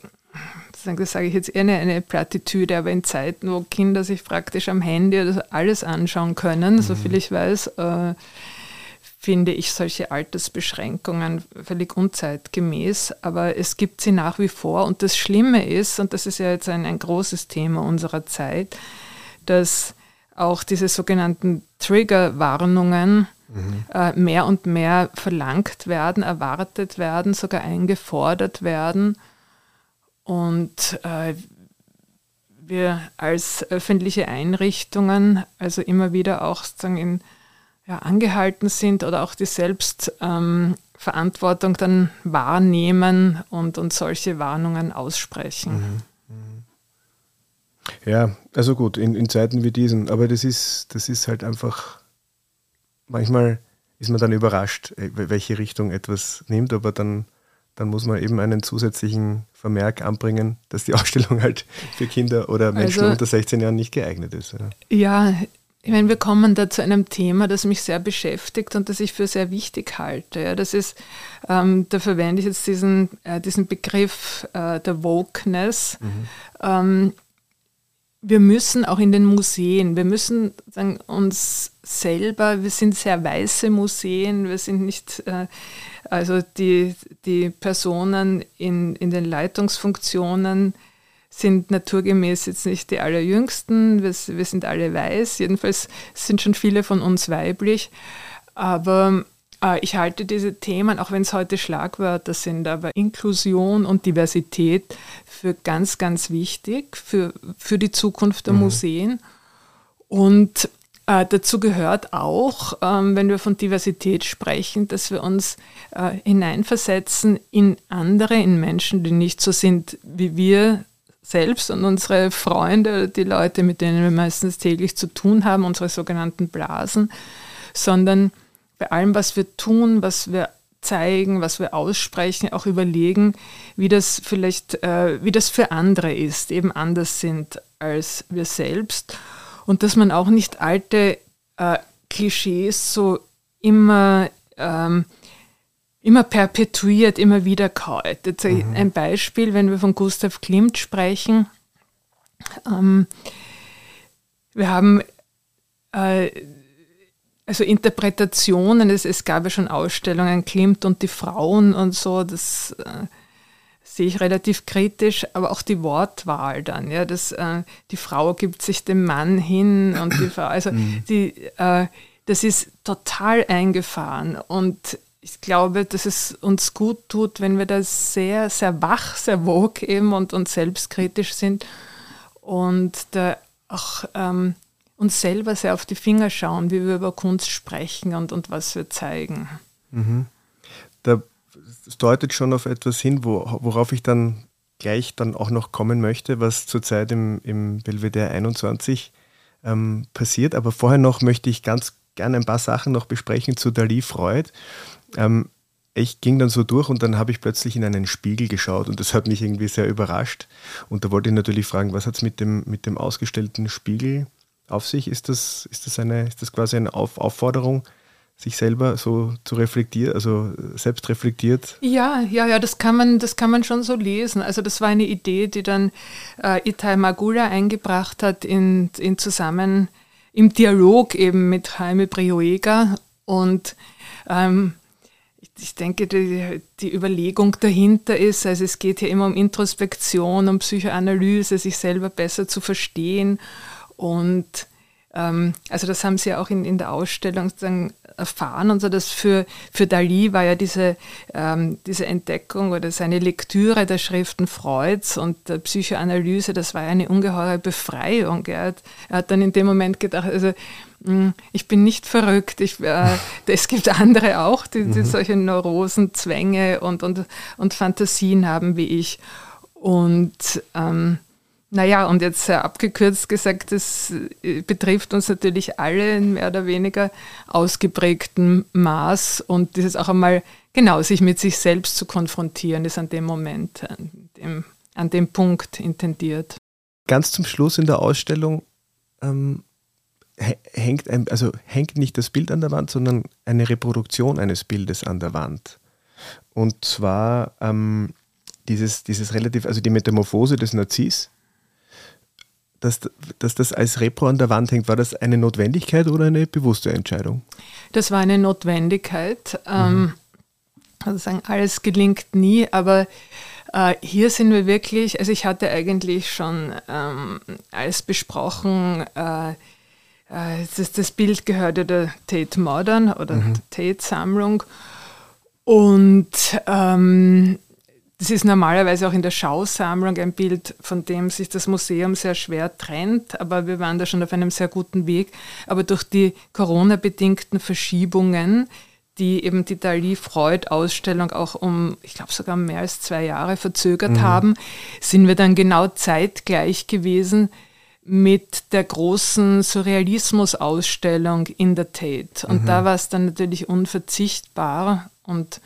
das sage ich jetzt eher eine, eine Plattitüde, aber in Zeiten, wo Kinder sich praktisch am Handy alles anschauen können, mhm. soviel ich weiß, äh, finde ich solche Altersbeschränkungen völlig unzeitgemäß, aber es gibt sie nach wie vor. Und das Schlimme ist, und das ist ja jetzt ein, ein großes Thema unserer Zeit, dass auch diese sogenannten Triggerwarnungen mhm. äh, mehr und mehr verlangt werden, erwartet werden, sogar eingefordert werden. Und äh, wir als öffentliche Einrichtungen also immer wieder auch sozusagen in ja, angehalten sind oder auch die Selbstverantwortung ähm, dann wahrnehmen und, und solche Warnungen aussprechen. Mhm. mhm. Ja, also gut, in, in Zeiten wie diesen, aber das ist, das ist halt einfach, manchmal ist man dann überrascht, äh, welche Richtung etwas nimmt, aber dann, dann muss man eben einen zusätzlichen Vermerk anbringen, dass die Ausstellung halt für Kinder oder Menschen also, unter 16 Jahren nicht geeignet ist. Ja, ja ich meine, wir kommen da zu einem Thema, das mich sehr beschäftigt und das ich für sehr wichtig halte. Ja, das ist, ähm, da verwende ich jetzt diesen, äh, diesen Begriff äh, der Wokeness. Mhm. Ähm, wir müssen auch in den Museen, wir müssen sagen, uns selber, wir sind sehr weiße Museen, wir sind nicht, äh, also die, die Personen in, in den Leitungsfunktionen, sind naturgemäß jetzt nicht die allerjüngsten, wir, wir sind alle weiß, jedenfalls sind schon viele von uns weiblich, aber äh, ich halte diese Themen, auch wenn es heute Schlagwörter sind, aber Inklusion und Diversität für ganz, ganz wichtig für, für die Zukunft der mhm. Museen. Und äh, dazu gehört auch, ähm, wenn wir von Diversität sprechen, dass wir uns äh, hineinversetzen in andere, in Menschen, die nicht so sind wie wir selbst und unsere Freunde, die Leute, mit denen wir meistens täglich zu tun haben, unsere sogenannten Blasen, sondern bei allem, was wir tun, was wir zeigen, was wir aussprechen, auch überlegen, wie das vielleicht, äh, wie das für andere ist, eben anders sind als wir selbst. Und dass man auch nicht alte äh, Klischees so immer ähm, immer perpetuiert, immer wieder kaut. Jetzt mhm. ein Beispiel, wenn wir von Gustav Klimt sprechen. Ähm, wir haben äh, also Interpretationen, es, es, gab ja schon Ausstellungen, Klimt und die Frauen und so, das äh, sehe ich relativ kritisch, aber auch die Wortwahl dann, ja, dass äh, die Frau gibt sich dem Mann hin und die Frau, also mhm. die, äh, das ist total eingefahren und ich glaube, dass es uns gut tut, wenn wir da sehr, sehr wach, sehr wog eben und, und selbstkritisch sind und da auch ähm, uns selber sehr auf die Finger schauen, wie wir über Kunst sprechen und, und was wir zeigen. Mhm. Da, das deutet schon auf etwas hin, wo, worauf ich dann gleich dann auch noch kommen möchte, was zurzeit im, im Belvedere 21 ähm, passiert. Aber vorher noch möchte ich ganz gerne ein paar Sachen noch besprechen zu Dali Freud. Ähm, ich ging dann so durch und dann habe ich plötzlich in einen Spiegel geschaut und das hat mich irgendwie sehr überrascht. Und da wollte ich natürlich fragen, was hat es mit dem, mit dem ausgestellten Spiegel auf sich? Ist das, ist das, eine, ist das quasi eine auf Aufforderung, sich selber so zu reflektieren, also selbst reflektiert? Ja, ja, ja, das kann man, das kann man schon so lesen. Also das war eine Idee, die dann äh, Itai Magula eingebracht hat in, in Zusammen im Dialog eben mit Jaime Brioega und ähm, ich denke, die, die, Überlegung dahinter ist, also es geht hier immer um Introspektion, um Psychoanalyse, sich selber besser zu verstehen. Und ähm, also das haben Sie auch in, in der Ausstellung sozusagen erfahren und so, dass für, für Dali war ja diese, ähm, diese Entdeckung oder seine Lektüre der Schriften Freuds und der Psychoanalyse, das war ja eine ungeheure Befreiung. Er hat, er hat dann in dem Moment gedacht, also hm, ich bin nicht verrückt. Ich, äh, es gibt andere auch, die, die mhm. solche Neurosen, Zwänge und, und, und Fantasien haben wie ich. Und ähm, naja, und jetzt sehr abgekürzt gesagt, das äh, betrifft uns natürlich alle in mehr oder weniger ausgeprägtem Maß und dieses auch einmal genau sich mit sich selbst zu konfrontieren, ist an dem Moment, an dem, an dem Punkt intendiert. Ganz zum Schluss in der Ausstellung ähm, hängt, ein, also hängt nicht das Bild an der Wand, sondern eine Reproduktion eines Bildes an der Wand. Und zwar ähm, dieses, dieses relativ, also die Metamorphose des Narziss, dass, dass das als Repro an der Wand hängt, war das eine Notwendigkeit oder eine bewusste Entscheidung? Das war eine Notwendigkeit. Ähm, mhm. also sagen, alles gelingt nie, aber äh, hier sind wir wirklich, also ich hatte eigentlich schon ähm, alles besprochen, äh, äh, das, das Bild gehörte der Tate Modern oder mhm. Tate-Sammlung. Und ähm, das ist normalerweise auch in der Schausammlung ein Bild, von dem sich das Museum sehr schwer trennt, aber wir waren da schon auf einem sehr guten Weg. Aber durch die Corona-bedingten Verschiebungen, die eben die Dali-Freud-Ausstellung auch um, ich glaube sogar mehr als zwei Jahre verzögert mhm. haben, sind wir dann genau zeitgleich gewesen mit der großen Surrealismus-Ausstellung in der Tate. Und mhm. da war es dann natürlich unverzichtbar und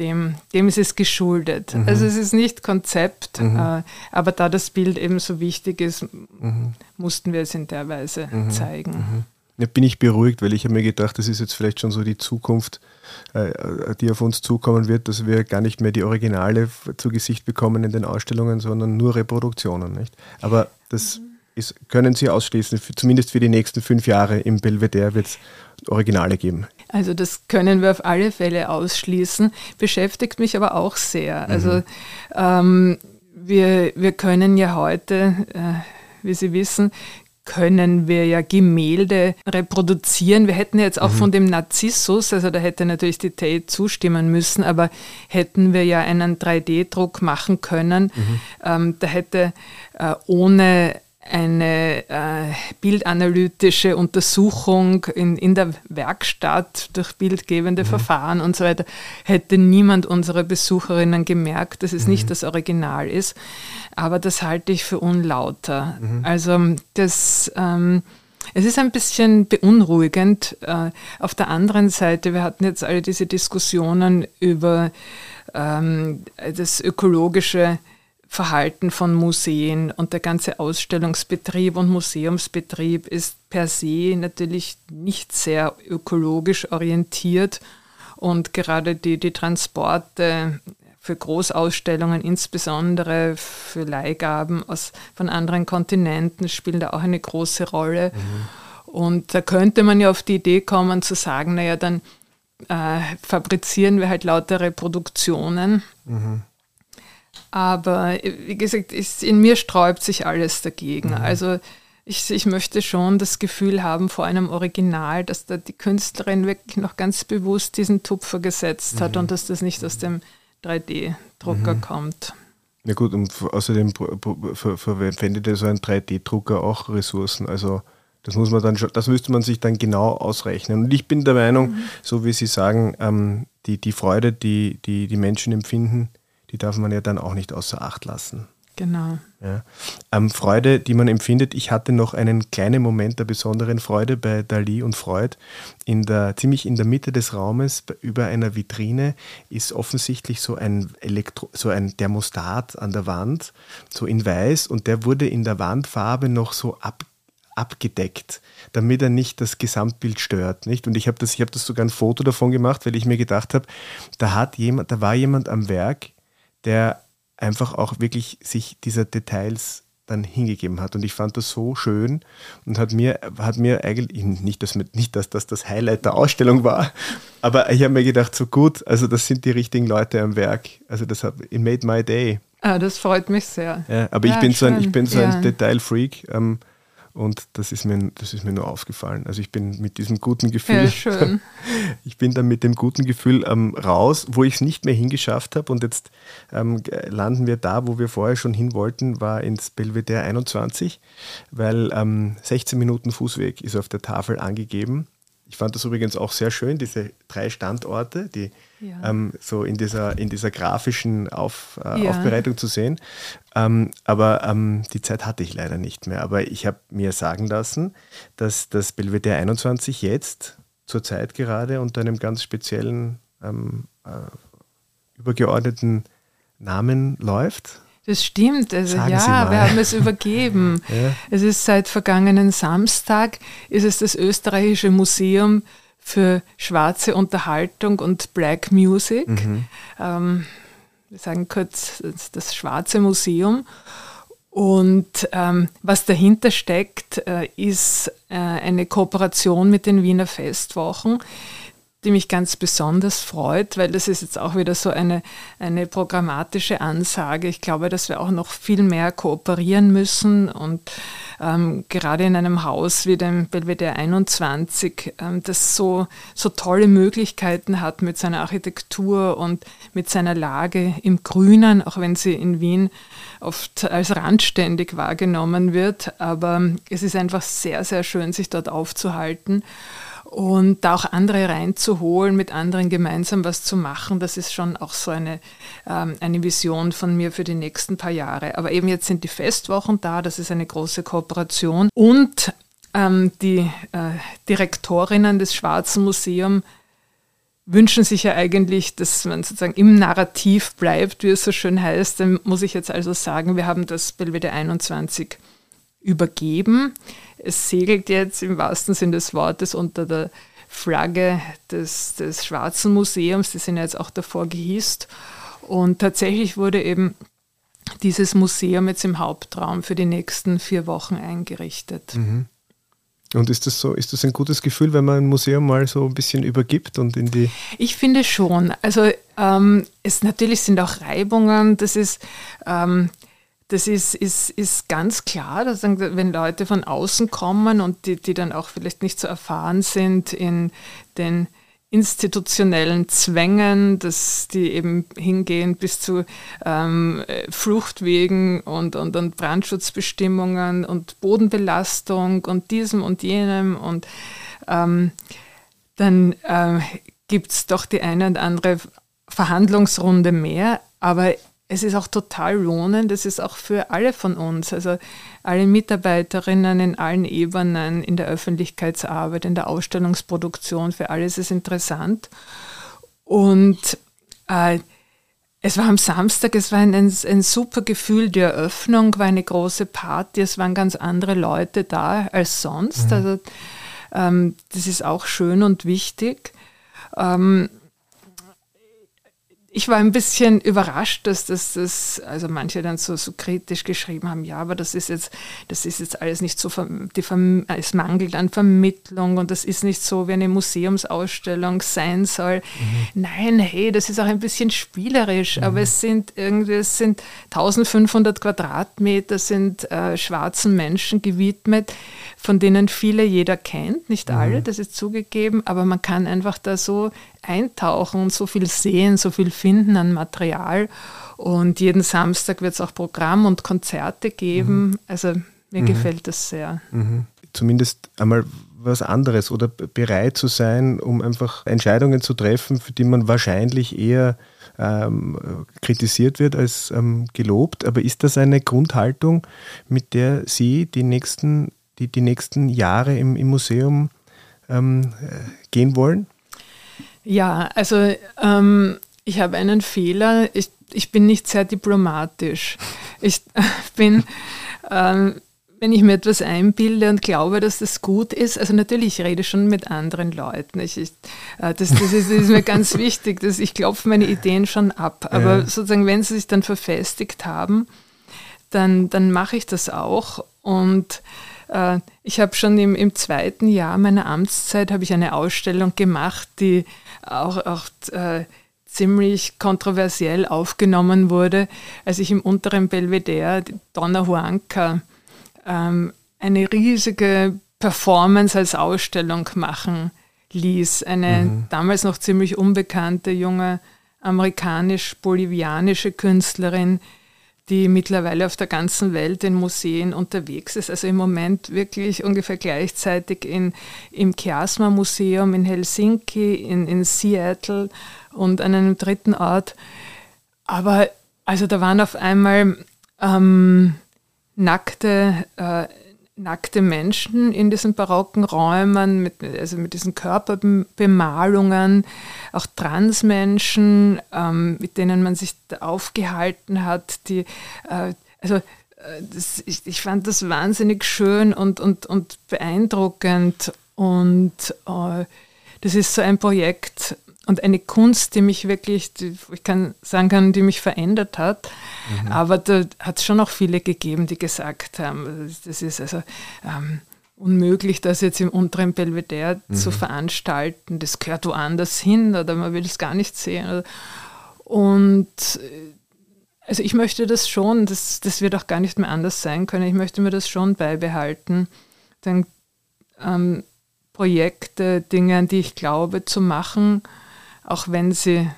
dem, dem ist es geschuldet. Mhm. Also es ist nicht Konzept, mhm. äh, aber da das Bild eben so wichtig ist, mhm. mussten wir es in der Weise mhm. zeigen. Mhm. Ja, bin ich beruhigt, weil ich habe mir gedacht, das ist jetzt vielleicht schon so die Zukunft, äh, die auf uns zukommen wird, dass wir gar nicht mehr die Originale zu Gesicht bekommen in den Ausstellungen, sondern nur Reproduktionen. Nicht? Aber das ist, können Sie ausschließen, für, zumindest für die nächsten fünf Jahre im Belvedere wird es Originale geben. Also das können wir auf alle Fälle ausschließen, beschäftigt mich aber auch sehr. Mhm. Also ähm, wir, wir können ja heute, äh, wie Sie wissen, können wir ja Gemälde reproduzieren. Wir hätten jetzt auch mhm. von dem Narzissus, also da hätte natürlich die Tate zustimmen müssen, aber hätten wir ja einen 3D-Druck machen können, mhm. ähm, da hätte äh, ohne eine äh, bildanalytische Untersuchung in, in der Werkstatt durch bildgebende mhm. Verfahren und so weiter, hätte niemand unserer Besucherinnen gemerkt, dass es mhm. nicht das Original ist. Aber das halte ich für unlauter. Mhm. Also das... Ähm, es ist ein bisschen beunruhigend. Äh, auf der anderen Seite, wir hatten jetzt alle diese Diskussionen über ähm, das ökologische Verhalten von Museen und der ganze Ausstellungsbetrieb und Museumsbetrieb ist per se natürlich nicht sehr ökologisch orientiert und gerade die, die Transporte für Großausstellungen, insbesondere für Leihgaben aus, von anderen Kontinenten, spielen da auch eine große Rolle. Mhm. Und da könnte man ja auf die Idee kommen zu sagen, naja, dann äh, fabrizieren wir halt lauter Reproduktionen. Mhm aber wie gesagt, ist, in mir sträubt sich alles dagegen. Mhm. Also ich, ich möchte schon das Gefühl haben vor einem Original, dass da die Künstlerin wirklich noch ganz bewusst diesen Tupfer gesetzt mhm. hat und dass das nicht aus dem 3D-Drucker mhm. kommt. Ja gut, und außerdem verwendet so ein 3D-Drucker auch Ressourcen. Also das muss man dann schon, das müsste man sich dann genau ausrechnen. Und ich bin der Meinung, mhm. so wie Sie sagen, ähm, die, die Freude, die, die die Menschen empfinden, die darf man ja dann auch nicht außer Acht lassen. Genau. Ja. Ähm, Freude, die man empfindet. Ich hatte noch einen kleinen Moment der besonderen Freude bei Dali und Freud. In der, ziemlich in der Mitte des Raumes, über einer Vitrine, ist offensichtlich so ein, Elektro, so ein Thermostat an der Wand, so in weiß, und der wurde in der Wandfarbe noch so ab, abgedeckt, damit er nicht das Gesamtbild stört. Nicht? Und ich habe das, hab das sogar ein Foto davon gemacht, weil ich mir gedacht habe, da hat jemand, da war jemand am Werk, der einfach auch wirklich sich dieser Details dann hingegeben hat. Und ich fand das so schön und hat mir, hat mir eigentlich, nicht, dass, nicht, dass das das Highlight der Ausstellung war, aber ich habe mir gedacht, so gut, also das sind die richtigen Leute am Werk. Also das hat, it made my day. Ah, das freut mich sehr. Ja, aber ja, ich, bin so ein, ich bin so ein Detailfreak. Ähm, und das ist, mir, das ist mir nur aufgefallen. Also ich bin mit diesem guten Gefühl, ja, schön. ich bin dann mit dem guten Gefühl ähm, raus, wo ich es nicht mehr hingeschafft habe. Und jetzt ähm, landen wir da, wo wir vorher schon hin wollten, war ins Belvedere 21, weil ähm, 16 Minuten Fußweg ist auf der Tafel angegeben. Ich fand das übrigens auch sehr schön, diese drei Standorte, die ja. ähm, so in dieser, in dieser grafischen Auf, äh, ja. Aufbereitung zu sehen. Ähm, aber ähm, die Zeit hatte ich leider nicht mehr. Aber ich habe mir sagen lassen, dass das Belvedere 21 jetzt zur Zeit gerade unter einem ganz speziellen ähm, äh, übergeordneten Namen läuft. Das stimmt, also Sagen ja, wir haben es übergeben. ja. Es ist seit vergangenen Samstag, ist es das österreichische Museum für schwarze Unterhaltung und Black Music. Mhm. Ähm, wir sagen kurz das Schwarze Museum. Und ähm, was dahinter steckt, äh, ist äh, eine Kooperation mit den Wiener Festwochen, die mich ganz besonders freut, weil das ist jetzt auch wieder so eine, eine programmatische Ansage. Ich glaube, dass wir auch noch viel mehr kooperieren müssen und ähm, gerade in einem Haus wie dem Belvedere 21, ähm, das so, so tolle Möglichkeiten hat mit seiner Architektur und mit seiner Lage im Grünen, auch wenn sie in Wien oft als randständig wahrgenommen wird. Aber es ist einfach sehr, sehr schön, sich dort aufzuhalten und da auch andere reinzuholen, mit anderen gemeinsam was zu machen, das ist schon auch so eine, ähm, eine Vision von mir für die nächsten paar Jahre. Aber eben jetzt sind die Festwochen da, das ist eine große Kooperation und ähm, die äh, Direktorinnen des Schwarzen Museums wünschen sich ja eigentlich, dass man sozusagen im Narrativ bleibt, wie es so schön heißt. Dann muss ich jetzt also sagen, wir haben das Belvedere 21 übergeben. Es segelt jetzt im wahrsten Sinne des Wortes unter der Flagge des, des Schwarzen Museums. Die sind jetzt auch davor gehisst. Und tatsächlich wurde eben dieses Museum jetzt im Hauptraum für die nächsten vier Wochen eingerichtet. Mhm. Und ist das so, ist das ein gutes Gefühl, wenn man ein Museum mal so ein bisschen übergibt und in die. Ich finde schon. Also ähm, es natürlich sind auch Reibungen. Das ist ähm, das ist, ist, ist ganz klar, dass wenn Leute von außen kommen und die, die dann auch vielleicht nicht so erfahren sind in den institutionellen Zwängen, dass die eben hingehen bis zu ähm, Fluchtwegen und, und, und Brandschutzbestimmungen und Bodenbelastung und diesem und jenem und ähm, dann ähm, gibt es doch die eine und andere Verhandlungsrunde mehr, aber es ist auch total lohnend, es ist auch für alle von uns, also alle Mitarbeiterinnen in allen Ebenen, in der Öffentlichkeitsarbeit, in der Ausstellungsproduktion, für alle ist es interessant. Und äh, es war am Samstag, es war ein, ein, ein, super Gefühl, die Eröffnung war eine große Party, es waren ganz andere Leute da als sonst. Mhm. Also ähm, das ist auch schön und wichtig. Ähm, ich war ein bisschen überrascht, dass das, das also manche dann so, so kritisch geschrieben haben, ja, aber das ist jetzt, das ist jetzt alles nicht so, die, es mangelt an Vermittlung und das ist nicht so, wie eine Museumsausstellung sein soll. Mhm. Nein, hey, das ist auch ein bisschen spielerisch, mhm. aber es sind irgendwie, es sind 1500 Quadratmeter, sind äh, schwarzen Menschen gewidmet, von denen viele jeder kennt, nicht alle, mhm. das ist zugegeben, aber man kann einfach da so eintauchen und so viel sehen, so viel finden an Material. Und jeden Samstag wird es auch Programm und Konzerte geben. Mhm. Also mir mhm. gefällt das sehr. Mhm. Zumindest einmal, was anderes oder bereit zu sein, um einfach Entscheidungen zu treffen, für die man wahrscheinlich eher ähm, kritisiert wird als ähm, gelobt. Aber ist das eine Grundhaltung, mit der Sie die nächsten, die, die nächsten Jahre im, im Museum ähm, äh, gehen wollen? Ja, also ähm, ich habe einen Fehler. Ich, ich bin nicht sehr diplomatisch. Ich bin ähm, wenn ich mir etwas einbilde und glaube, dass das gut ist, also natürlich, ich rede schon mit anderen Leuten. Ich, ich, äh, das, das, ist, das, ist, mir ganz wichtig, dass ich klopfe meine Ideen schon ab. Aber ja. sozusagen, wenn sie sich dann verfestigt haben, dann, dann mache ich das auch. Und ich habe schon im, im zweiten Jahr meiner Amtszeit habe ich eine Ausstellung gemacht, die auch, auch äh, ziemlich kontroversiell aufgenommen wurde, als ich im unteren Belvedere Donna Juanca ähm, eine riesige Performance als Ausstellung machen ließ. Eine mhm. damals noch ziemlich unbekannte junge amerikanisch-bolivianische Künstlerin, die mittlerweile auf der ganzen Welt in Museen unterwegs ist. Also im Moment wirklich ungefähr gleichzeitig in, im Chiasma Museum in Helsinki, in, in Seattle und an einem dritten Ort. Aber also da waren auf einmal ähm, nackte, äh, nackte Menschen in diesen barocken Räumen, mit, also mit diesen Körperbemalungen, auch Transmenschen, ähm, mit denen man sich aufgehalten hat, die, äh, also äh, das, ich, ich, fand das wahnsinnig schön und, und, und beeindruckend und äh, das ist so ein Projekt, und eine Kunst, die mich wirklich, die, ich kann sagen kann, die mich verändert hat. Mhm. Aber da hat es schon auch viele gegeben, die gesagt haben, das ist also ähm, unmöglich, das jetzt im unteren Belvedere mhm. zu veranstalten. Das gehört woanders hin oder man will es gar nicht sehen. Und äh, also ich möchte das schon, das, das wird auch gar nicht mehr anders sein können. Ich möchte mir das schon beibehalten. Denn ähm, Projekte, Dinge, an die ich glaube, zu machen, auch wenn sie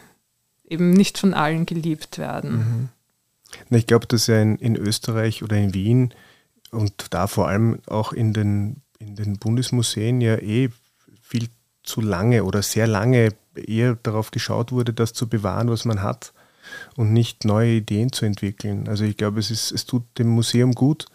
eben nicht von allen geliebt werden. Mhm. Ich glaube, dass ja in, in, Österreich oder in Wien und da vor allem auch in den, in den Bundesmuseen ja eh viel zu lange oder sehr lange eher darauf geschaut wurde, das zu bewahren, was man hat und nicht neue Ideen zu entwickeln. Also ich glaube, es, es tut dem Museum gut,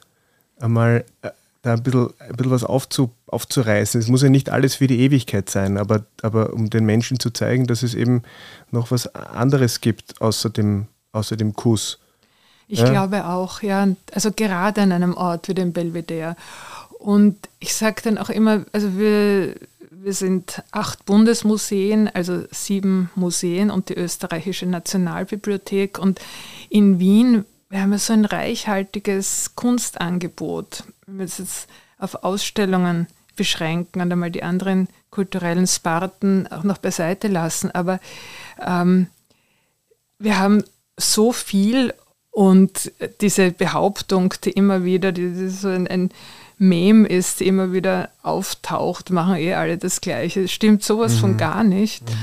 einmal äh, da ein bisschen, ein bisschen was aufzu, aufzureißen. Es muss ja nicht alles für die Ewigkeit sein, aber, aber um den Menschen zu zeigen, dass es eben noch was anderes gibt außer dem, außer dem Kuss. Ich ja? glaube auch, ja. Also gerade an einem Ort wie dem Belvedere. Und ich sage dann auch immer, also wir, wir sind acht Bundesmuseen, also sieben Museen und die österreichische Nationalbibliothek. Und in Wien wir haben ja so ein reichhaltiges Kunstangebot. Wenn wir es jetzt auf Ausstellungen beschränken und einmal die anderen kulturellen Sparten auch noch beiseite lassen. Aber ähm, wir haben so viel und diese Behauptung, die immer wieder, die so ein, ein Meme ist, die immer wieder auftaucht, machen eh alle das Gleiche. Stimmt sowas mhm. von gar nicht. Mhm.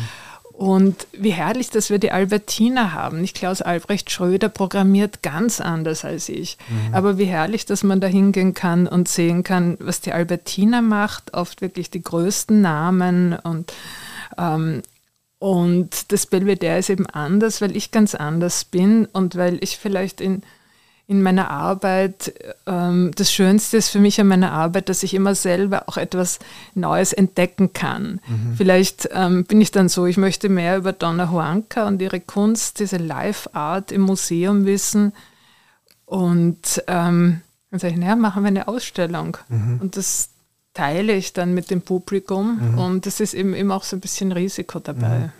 Und wie herrlich, dass wir die Albertina haben. Nicht Klaus Albrecht Schröder programmiert ganz anders als ich. Mhm. Aber wie herrlich, dass man da hingehen kann und sehen kann, was die Albertina macht. Oft wirklich die größten Namen und ähm, und das Belvedere ist eben anders, weil ich ganz anders bin und weil ich vielleicht in in meiner Arbeit, ähm, das Schönste ist für mich an meiner Arbeit, dass ich immer selber auch etwas Neues entdecken kann. Mhm. Vielleicht ähm, bin ich dann so, ich möchte mehr über Donna Juanca und ihre Kunst, diese Live-Art im Museum wissen. Und ähm, dann sage ich, naja, machen wir eine Ausstellung. Mhm. Und das teile ich dann mit dem Publikum. Mhm. Und das ist eben, eben auch so ein bisschen Risiko dabei. Mhm.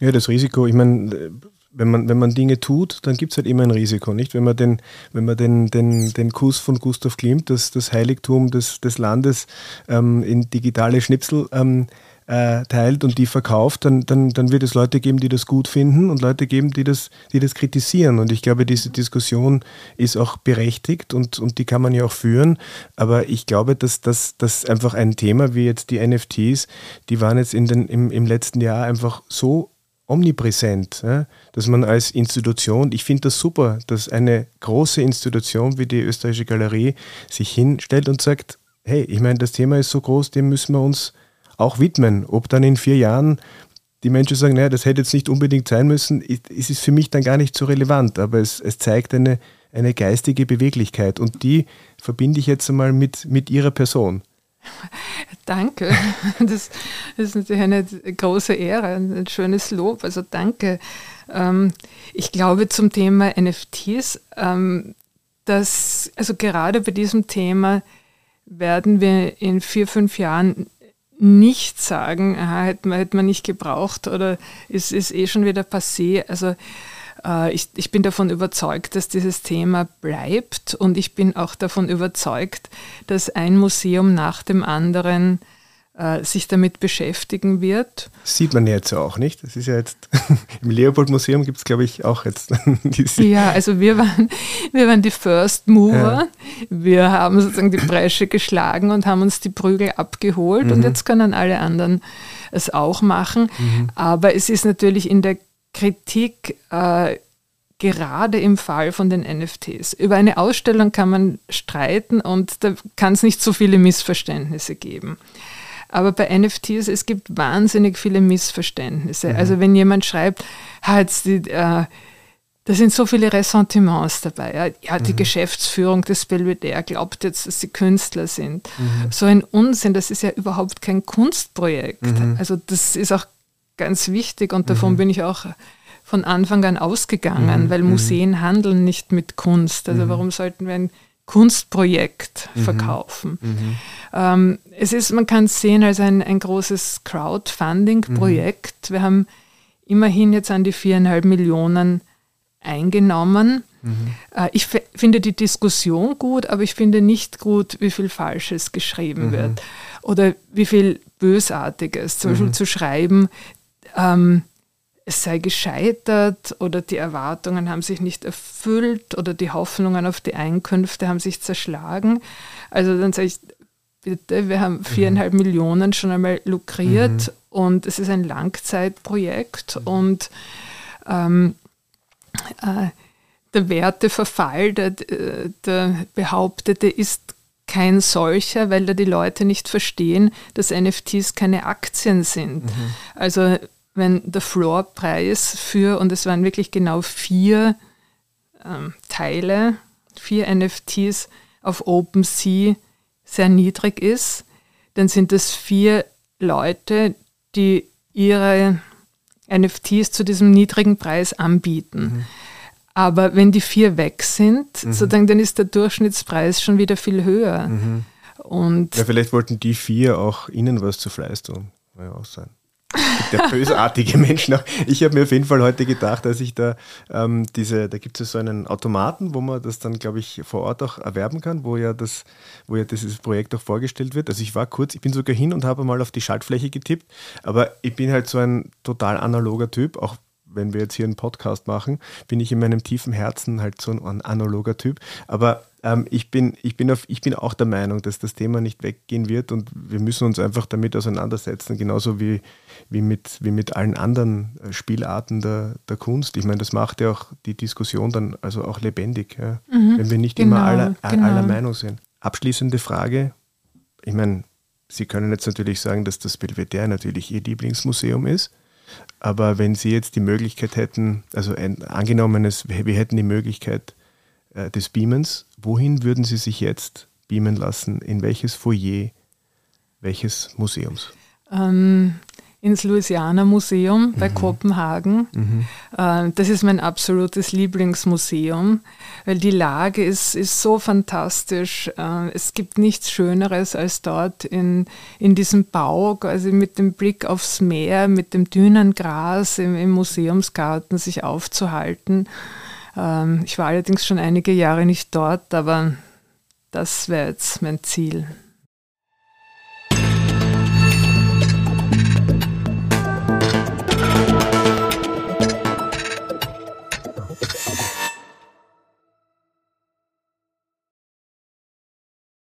Ja, das Risiko, ich meine, wenn man, wenn man Dinge tut, dann gibt es halt immer ein Risiko, nicht? Wenn man den, wenn man den, den, den Kuss von Gustav Klimt, das, das Heiligtum des, des Landes, ähm, in digitale Schnipsel ähm, äh, teilt und die verkauft, dann, dann, dann wird es Leute geben, die das gut finden und Leute geben, die das, die das kritisieren. Und ich glaube, diese Diskussion ist auch berechtigt und, und die kann man ja auch führen. Aber ich glaube, dass das einfach ein Thema wie jetzt die NFTs, die waren jetzt in den, im, im letzten Jahr einfach so omnipräsent, ja, dass man als Institution, ich finde das super, dass eine große Institution wie die Österreichische Galerie sich hinstellt und sagt, hey, ich meine, das Thema ist so groß, dem müssen wir uns auch widmen. Ob dann in vier Jahren die Menschen sagen, naja, das hätte jetzt nicht unbedingt sein müssen, es ist für mich dann gar nicht so relevant, aber es, es zeigt eine, eine geistige Beweglichkeit und die verbinde ich jetzt einmal mit, mit ihrer Person. Danke. Das, ist natürlich eine große Ehre, ein schönes Lob. Also danke. Ähm, ich glaube zum Thema NFTs, ähm, dass, also gerade bei diesem Thema werden wir in vier, fünf Jahren nicht sagen, aha, hätte man, hätte man nicht gebraucht oder ist, ist eh schon wieder passé. Also ich, ich bin davon überzeugt, dass dieses Thema bleibt und ich bin auch davon überzeugt, dass ein Museum nach dem anderen äh, sich damit beschäftigen wird. Sieht man jetzt auch nicht. Das ist ja jetzt im Leopold-Museum gibt es, glaube ich, auch jetzt diese. Ja, also wir waren, wir waren die First Mover. Ja. Wir haben sozusagen die Bresche geschlagen und haben uns die Prügel abgeholt mhm. und jetzt können alle anderen es auch machen. Mhm. Aber es ist natürlich in der Kritik äh, gerade im Fall von den NFTs. Über eine Ausstellung kann man streiten und da kann es nicht so viele Missverständnisse geben. Aber bei NFTs, es gibt wahnsinnig viele Missverständnisse. Mhm. Also wenn jemand schreibt, die, äh, da sind so viele Ressentiments dabei. Ja, die mhm. Geschäftsführung des Belvedere glaubt jetzt, dass sie Künstler sind. Mhm. So ein Unsinn, das ist ja überhaupt kein Kunstprojekt. Mhm. Also das ist auch ganz wichtig und davon mhm. bin ich auch von Anfang an ausgegangen, mhm. weil mhm. Museen handeln nicht mit Kunst. Also mhm. warum sollten wir ein Kunstprojekt mhm. verkaufen? Ähm, es ist, man kann es sehen als ein, ein großes Crowdfunding-Projekt. Wir haben immerhin jetzt an die viereinhalb Millionen eingenommen. Mhm. Ich finde die Diskussion gut, aber ich finde nicht gut, wie viel Falsches geschrieben mhm. wird oder wie viel Bösartiges. Zum Beispiel zu schreiben, ähm, es sei gescheitert oder die Erwartungen haben sich nicht erfüllt oder die Hoffnungen auf die Einkünfte haben sich zerschlagen. Also dann sage ich, bitte, wir haben mhm. viereinhalb mhm. Millionen schon einmal lukriert mhm. und es ist ein Langzeitprojekt mhm. und ähm, äh, der Werteverfall, der, der behauptete, ist kein solcher, weil da die Leute nicht verstehen, dass NFTs keine Aktien sind. Mhm. Also wenn der Floorpreis für, und es waren wirklich genau vier ähm, Teile, vier NFTs auf OpenSea sehr niedrig ist, dann sind das vier Leute, die ihre NFTs zu diesem niedrigen Preis anbieten. Mhm. Aber wenn die vier weg sind, mhm. sozusagen, dann ist der Durchschnittspreis schon wieder viel höher. Mhm. Und ja, vielleicht wollten die vier auch ihnen was zu Fleiß tun. Ja auch sein der bösartige Mensch noch. Ich habe mir auf jeden Fall heute gedacht, dass ich da ähm, diese, da gibt es so einen Automaten, wo man das dann, glaube ich, vor Ort auch erwerben kann, wo ja das, wo ja dieses Projekt auch vorgestellt wird. Also ich war kurz, ich bin sogar hin und habe mal auf die Schaltfläche getippt, aber ich bin halt so ein total analoger Typ, auch wenn wir jetzt hier einen Podcast machen, bin ich in meinem tiefen Herzen halt so ein analoger Typ. Aber ähm, ich, bin, ich, bin auf, ich bin auch der Meinung, dass das Thema nicht weggehen wird und wir müssen uns einfach damit auseinandersetzen, genauso wie, wie, mit, wie mit allen anderen äh, Spielarten der, der Kunst. Ich meine, das macht ja auch die Diskussion dann also auch lebendig, ja? mhm, wenn wir nicht genau, immer aller, genau. aller Meinung sind. Abschließende Frage. Ich meine, Sie können jetzt natürlich sagen, dass das Belvedere natürlich Ihr Lieblingsmuseum ist. Aber wenn Sie jetzt die Möglichkeit hätten, also ein, angenommen, es, wir hätten die Möglichkeit äh, des Beamens, wohin würden Sie sich jetzt beamen lassen? In welches Foyer welches Museums? Ähm, ins Louisiana Museum bei mhm. Kopenhagen. Mhm. Äh, das ist mein absolutes Lieblingsmuseum, weil die Lage ist, ist so fantastisch. Äh, es gibt nichts Schöneres, als dort in, in diesem Bau, also mit dem Blick aufs Meer, mit dem dünnen Gras im, im Museumsgarten sich aufzuhalten. Ähm, ich war allerdings schon einige Jahre nicht dort, aber das wäre jetzt mein Ziel.